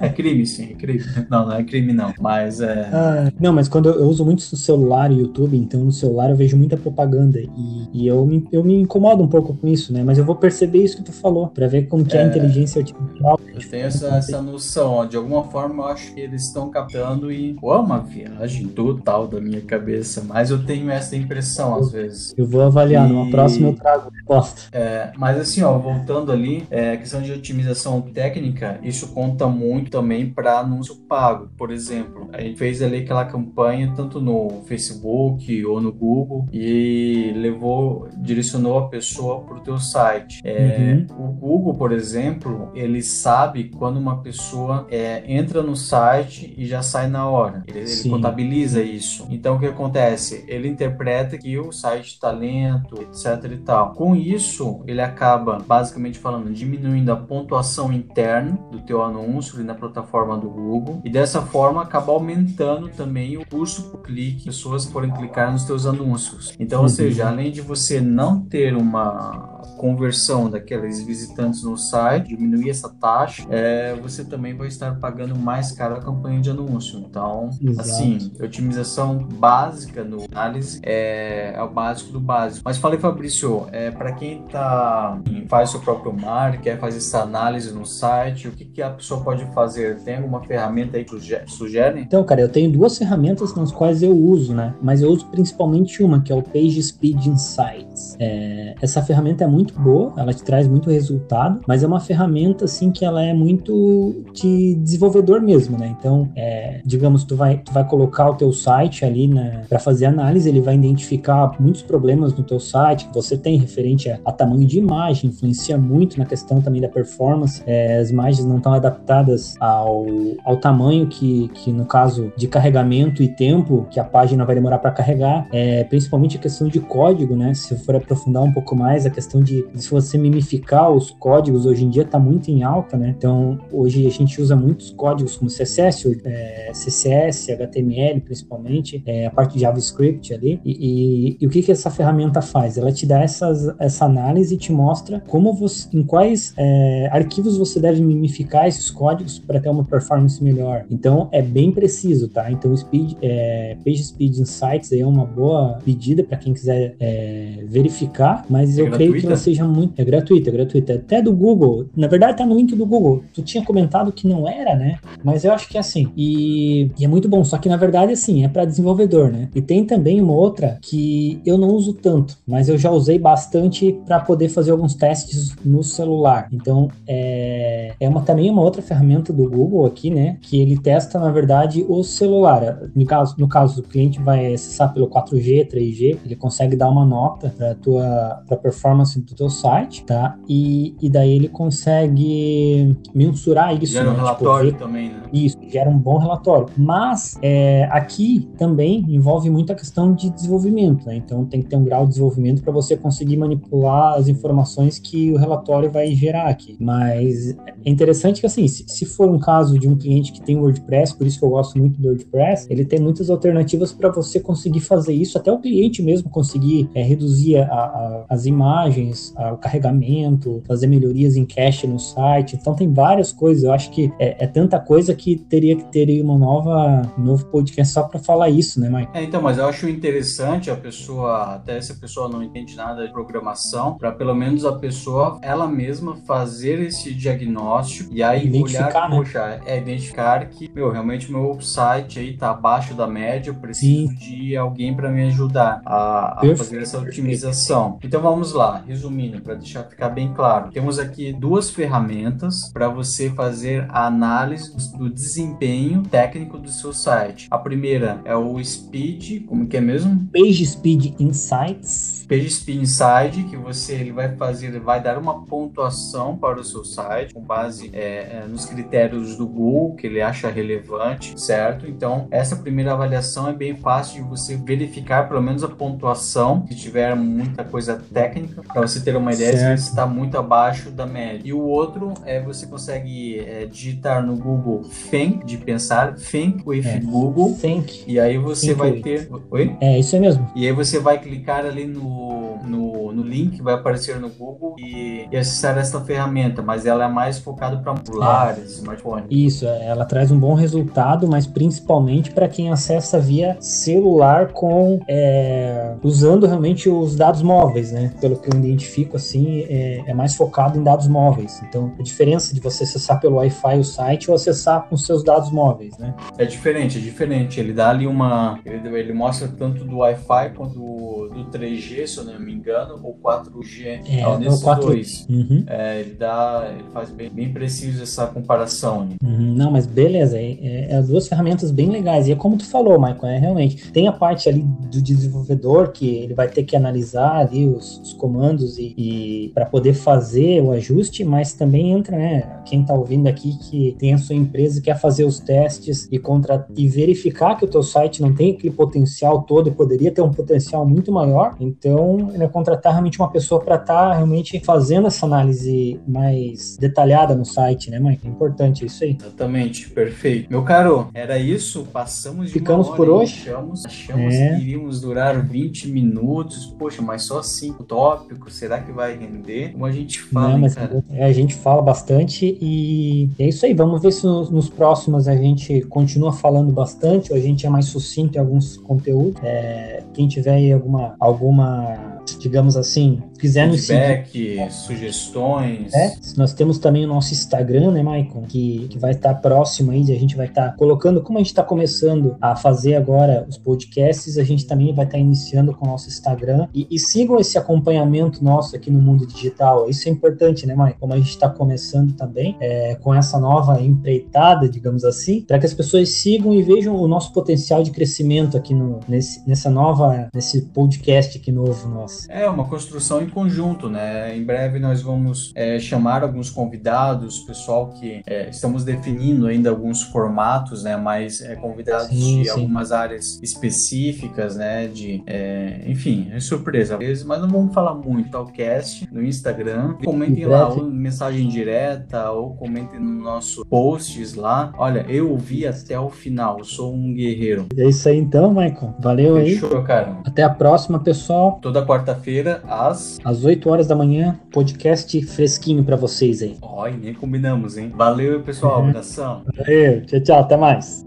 É, é, crime, sim, é crime. Não, não é crime, não. Mas é. Ah, não, mas quando eu, eu, uso muito o celular e YouTube, então no celular eu vejo muita propaganda. E, e, eu, me, eu me incomodo um pouco com isso, né? Mas eu vou perceber isso que tu falou, pra ver como que é, a inteligência artificial. Eu tenho essa, essa noção, ó. De alguma forma eu acho que eles estão captando e. Pô, é uma viagem total da minha cabeça. Mas eu tenho essa impressão às vezes. Eu vou avaliar, e... numa próxima eu trago resposta. É, mas assim, ó, voltando ali, é, questão de otimização técnica, isso conta muito também para anúncio pago. Por exemplo, a gente fez ali aquela campanha tanto no Facebook ou no Google e levou, direcionou a pessoa para o teu site. É, uhum. O Google, por exemplo, ele sabe quando uma pessoa é, entra no site e já sai na hora. Ele, ele contabiliza isso. Então o que acontece? Ele interpreta que o site está lento, etc e tal. Com isso, ele acaba basicamente falando diminuindo a pontuação interna do teu anúncio ali na plataforma do Google e dessa forma acaba aumentando também o custo por clique, pessoas forem clicar nos teus anúncios. Então, uhum. ou seja, além de você não ter uma conversão daqueles visitantes no site, diminuir essa taxa, é, você também vai estar pagando mais caro a campanha de anúncio. Então, Exato. assim, otimização básica no análise é, é, o básico do básico. Mas falei, Fabrício, é, para quem tá, faz seu próprio marketing, quer fazer essa análise no site, o que, que a pessoa pode fazer? Tem alguma ferramenta aí que sugere? Então, cara, eu tenho duas ferramentas nas quais eu uso, né? Mas eu uso principalmente uma, que é o PageSpeed Insights. É, essa ferramenta é muito boa, ela te traz muito resultado, mas é uma ferramenta, assim, que ela é muito de desenvolvedor mesmo, né? Então, é, digamos, tu vai, tu vai colocar o teu site ali né, para fazer análise, ele vai identificar muitos problemas no teu site que você tem referente a, a tamanho de imagem, influencia muito na questão também da performance. É, as imagens não estão adaptadas ao, ao tamanho que, que, no caso de carregamento e tempo que a página vai demorar para carregar, é, principalmente a questão de código, né? Se for aprofundar um pouco mais, a questão de se você mimificar os códigos, hoje em dia está muito em alta, né? Então, hoje a gente usa muitos códigos como CSS, é, CSS, HTML principalmente, é, a parte de JavaScript ali. E, e, e, o que, que essa ferramenta faz? Ela te dá essas, essa análise e te mostra como você, em quais é, arquivos você deve mimificar esses códigos para ter uma performance melhor. Então, é bem preciso, tá? Então, Speed, é, PageSpeed Insights é uma boa pedida para quem quiser é, verificar, mas eu creio que seja muito. É gratuita, é gratuita. Até do Google. Na verdade, tá no link do Google. Tu tinha comentado que não era, né? Mas eu acho que é assim. E, e é muito bom. Só que na verdade, assim, é para desenvolvedor, né? E tem também uma outra que eu não uso tanto, mas eu já usei bastante para poder fazer alguns testes no celular. Então, é, é uma, também uma outra ferramenta do Google aqui, né? Que ele testa, na verdade, o celular. No caso, no caso do cliente vai acessar pelo 4G, 3G, ele consegue dar uma nota para tua performance do teu site, tá? E, e daí ele consegue mensurar isso. Gera né? um tipo, relatório tipo, também, né? Isso, gera um bom relatório. Mas é, aqui também envolve muita questão de desenvolvimento, né? Então tem que ter um grau de desenvolvimento para você conseguir manipular as informações que o relatório vai gerar aqui. Mas é interessante que assim, se, se for um caso de um cliente que tem WordPress, por isso que eu gosto muito do WordPress, ele tem muitas alternativas para você conseguir fazer isso, até o cliente mesmo conseguir é, reduzir a, a, as imagens, a, o carregamento, fazer melhorias em cache no site. Então tem várias coisas. Eu acho que é, é tanta coisa que teria que ter uma nova, um novo podcast só para falar isso, né, Mike? É, então, mas eu acho interessante a pessoa, até se a pessoa não entende nada de programação, para pelo menos a pessoa ela mesma fazer esse diagnóstico e aí identificar, olhar, né? poxa, é identificar que, meu, realmente o meu site aí tá abaixo da média, eu preciso Sim. de alguém para me ajudar a, a fazer essa otimização. Então vamos lá, resumindo, para deixar ficar bem claro. Temos aqui duas ferramentas para você fazer a análise do desempenho técnico do seu site. A primeira é o Speed, como que é mesmo? Page Speed Insights. Page Speed Insight, que você ele vai fazer, ele vai dar uma pontuação para o seu site com base é, é, nos critérios do Google que ele acha relevante, certo? Então essa primeira avaliação é bem fácil de você verificar pelo menos a pontuação, se tiver muita coisa técnica, para você ter uma ideia certo. se está muito abaixo da média. E o outro é você consegue é, digitar no Google think de pensar, think with é. Google. Think. E aí você think vai with. ter. Oi? É, isso é mesmo. E aí você vai clicar ali no, no, no link vai aparecer no Google e, e acessar essa ferramenta, mas ela é mais focada para celulares, é. smartphone. Isso, é, ela traz um bom resultado, mas principalmente para quem acessa via celular com é, usando realmente os dados móveis, né? Pelo que eu identifico, assim, é, é mais focado em dados móveis. Então, a diferença de você acessar pelo Wi-Fi o site ou acessar com seus dados móveis, né? É diferente, é diferente. Ele dá ali uma. Ele, ele mostra tanto do Wi-Fi quanto do, do 3G, se eu não me engano, ou 4G. É, então, nesses 4... dois. Uhum. É, ele dá. Ele faz bem, bem preciso essa comparação. Né? Uhum. Não, mas beleza. É, é, é, duas ferramentas bem legais. E é como tu falou, Michael, é realmente. Tem a parte ali do desenvolvedor que ele vai ter que analisar ali os, os comandos e, e para poder fazer o ajuste, mas também entra, né? Quem tá ouvindo aqui que tem a sua empresa e quer fazer os testes e, contra, e verificar que o teu site não tem aquele potencial todo e poderia ter um potencial muito maior, então né? Contratar realmente uma pessoa para estar tá realmente fazendo essa análise mais detalhada no site, né, mãe? É importante isso aí. Exatamente, perfeito. Meu caro, era isso. Passamos de Ficamos hora, por hoje. Achamos, achamos é. que iríamos durar 20 minutos. Poxa, mas só cinco tópicos. Será que vai render? Como a gente fala, Não, mas cara? É, a gente fala bastante e é isso aí. Vamos ver se nos, nos próximos a gente continua falando bastante ou a gente é mais sucinto em alguns conteúdos. É, quem tiver aí alguma, alguma digamos assim, quiser nos seguir. sugestões. É, nós temos também o nosso Instagram, né, Maicon? Que, que vai estar próximo aí, a gente vai estar colocando, como a gente está começando a fazer agora os podcasts, a gente também vai estar iniciando com o nosso Instagram. E, e sigam esse acompanhamento nosso aqui no mundo digital. Isso é importante, né, Maicon? Como a gente está começando também é, com essa nova empreitada, digamos assim, para que as pessoas sigam e vejam o nosso potencial de crescimento aqui no, nesse, nessa nova, nesse podcast aqui novo nosso. É uma construção em conjunto, né? Em breve nós vamos é, chamar alguns convidados, pessoal que é, estamos definindo ainda alguns formatos, né? Mas é, convidados sim, de sim. algumas áreas específicas, né? De, é, enfim, é surpresa. Mas não vamos falar muito. Talkcast no Instagram. Comentem lá, ou mensagem direta, ou comentem no nosso posts lá. Olha, eu ouvi até o final. Sou um guerreiro. É isso aí então, Michael. Valeu Fechou, aí. cara. Até a próxima, pessoal. Toda quarta-feira, às... Às 8 horas da manhã, podcast fresquinho para vocês aí. Ó, e nem combinamos, hein? Valeu, pessoal. Uhum. Abração. Valeu. Tchau, tchau. Até mais.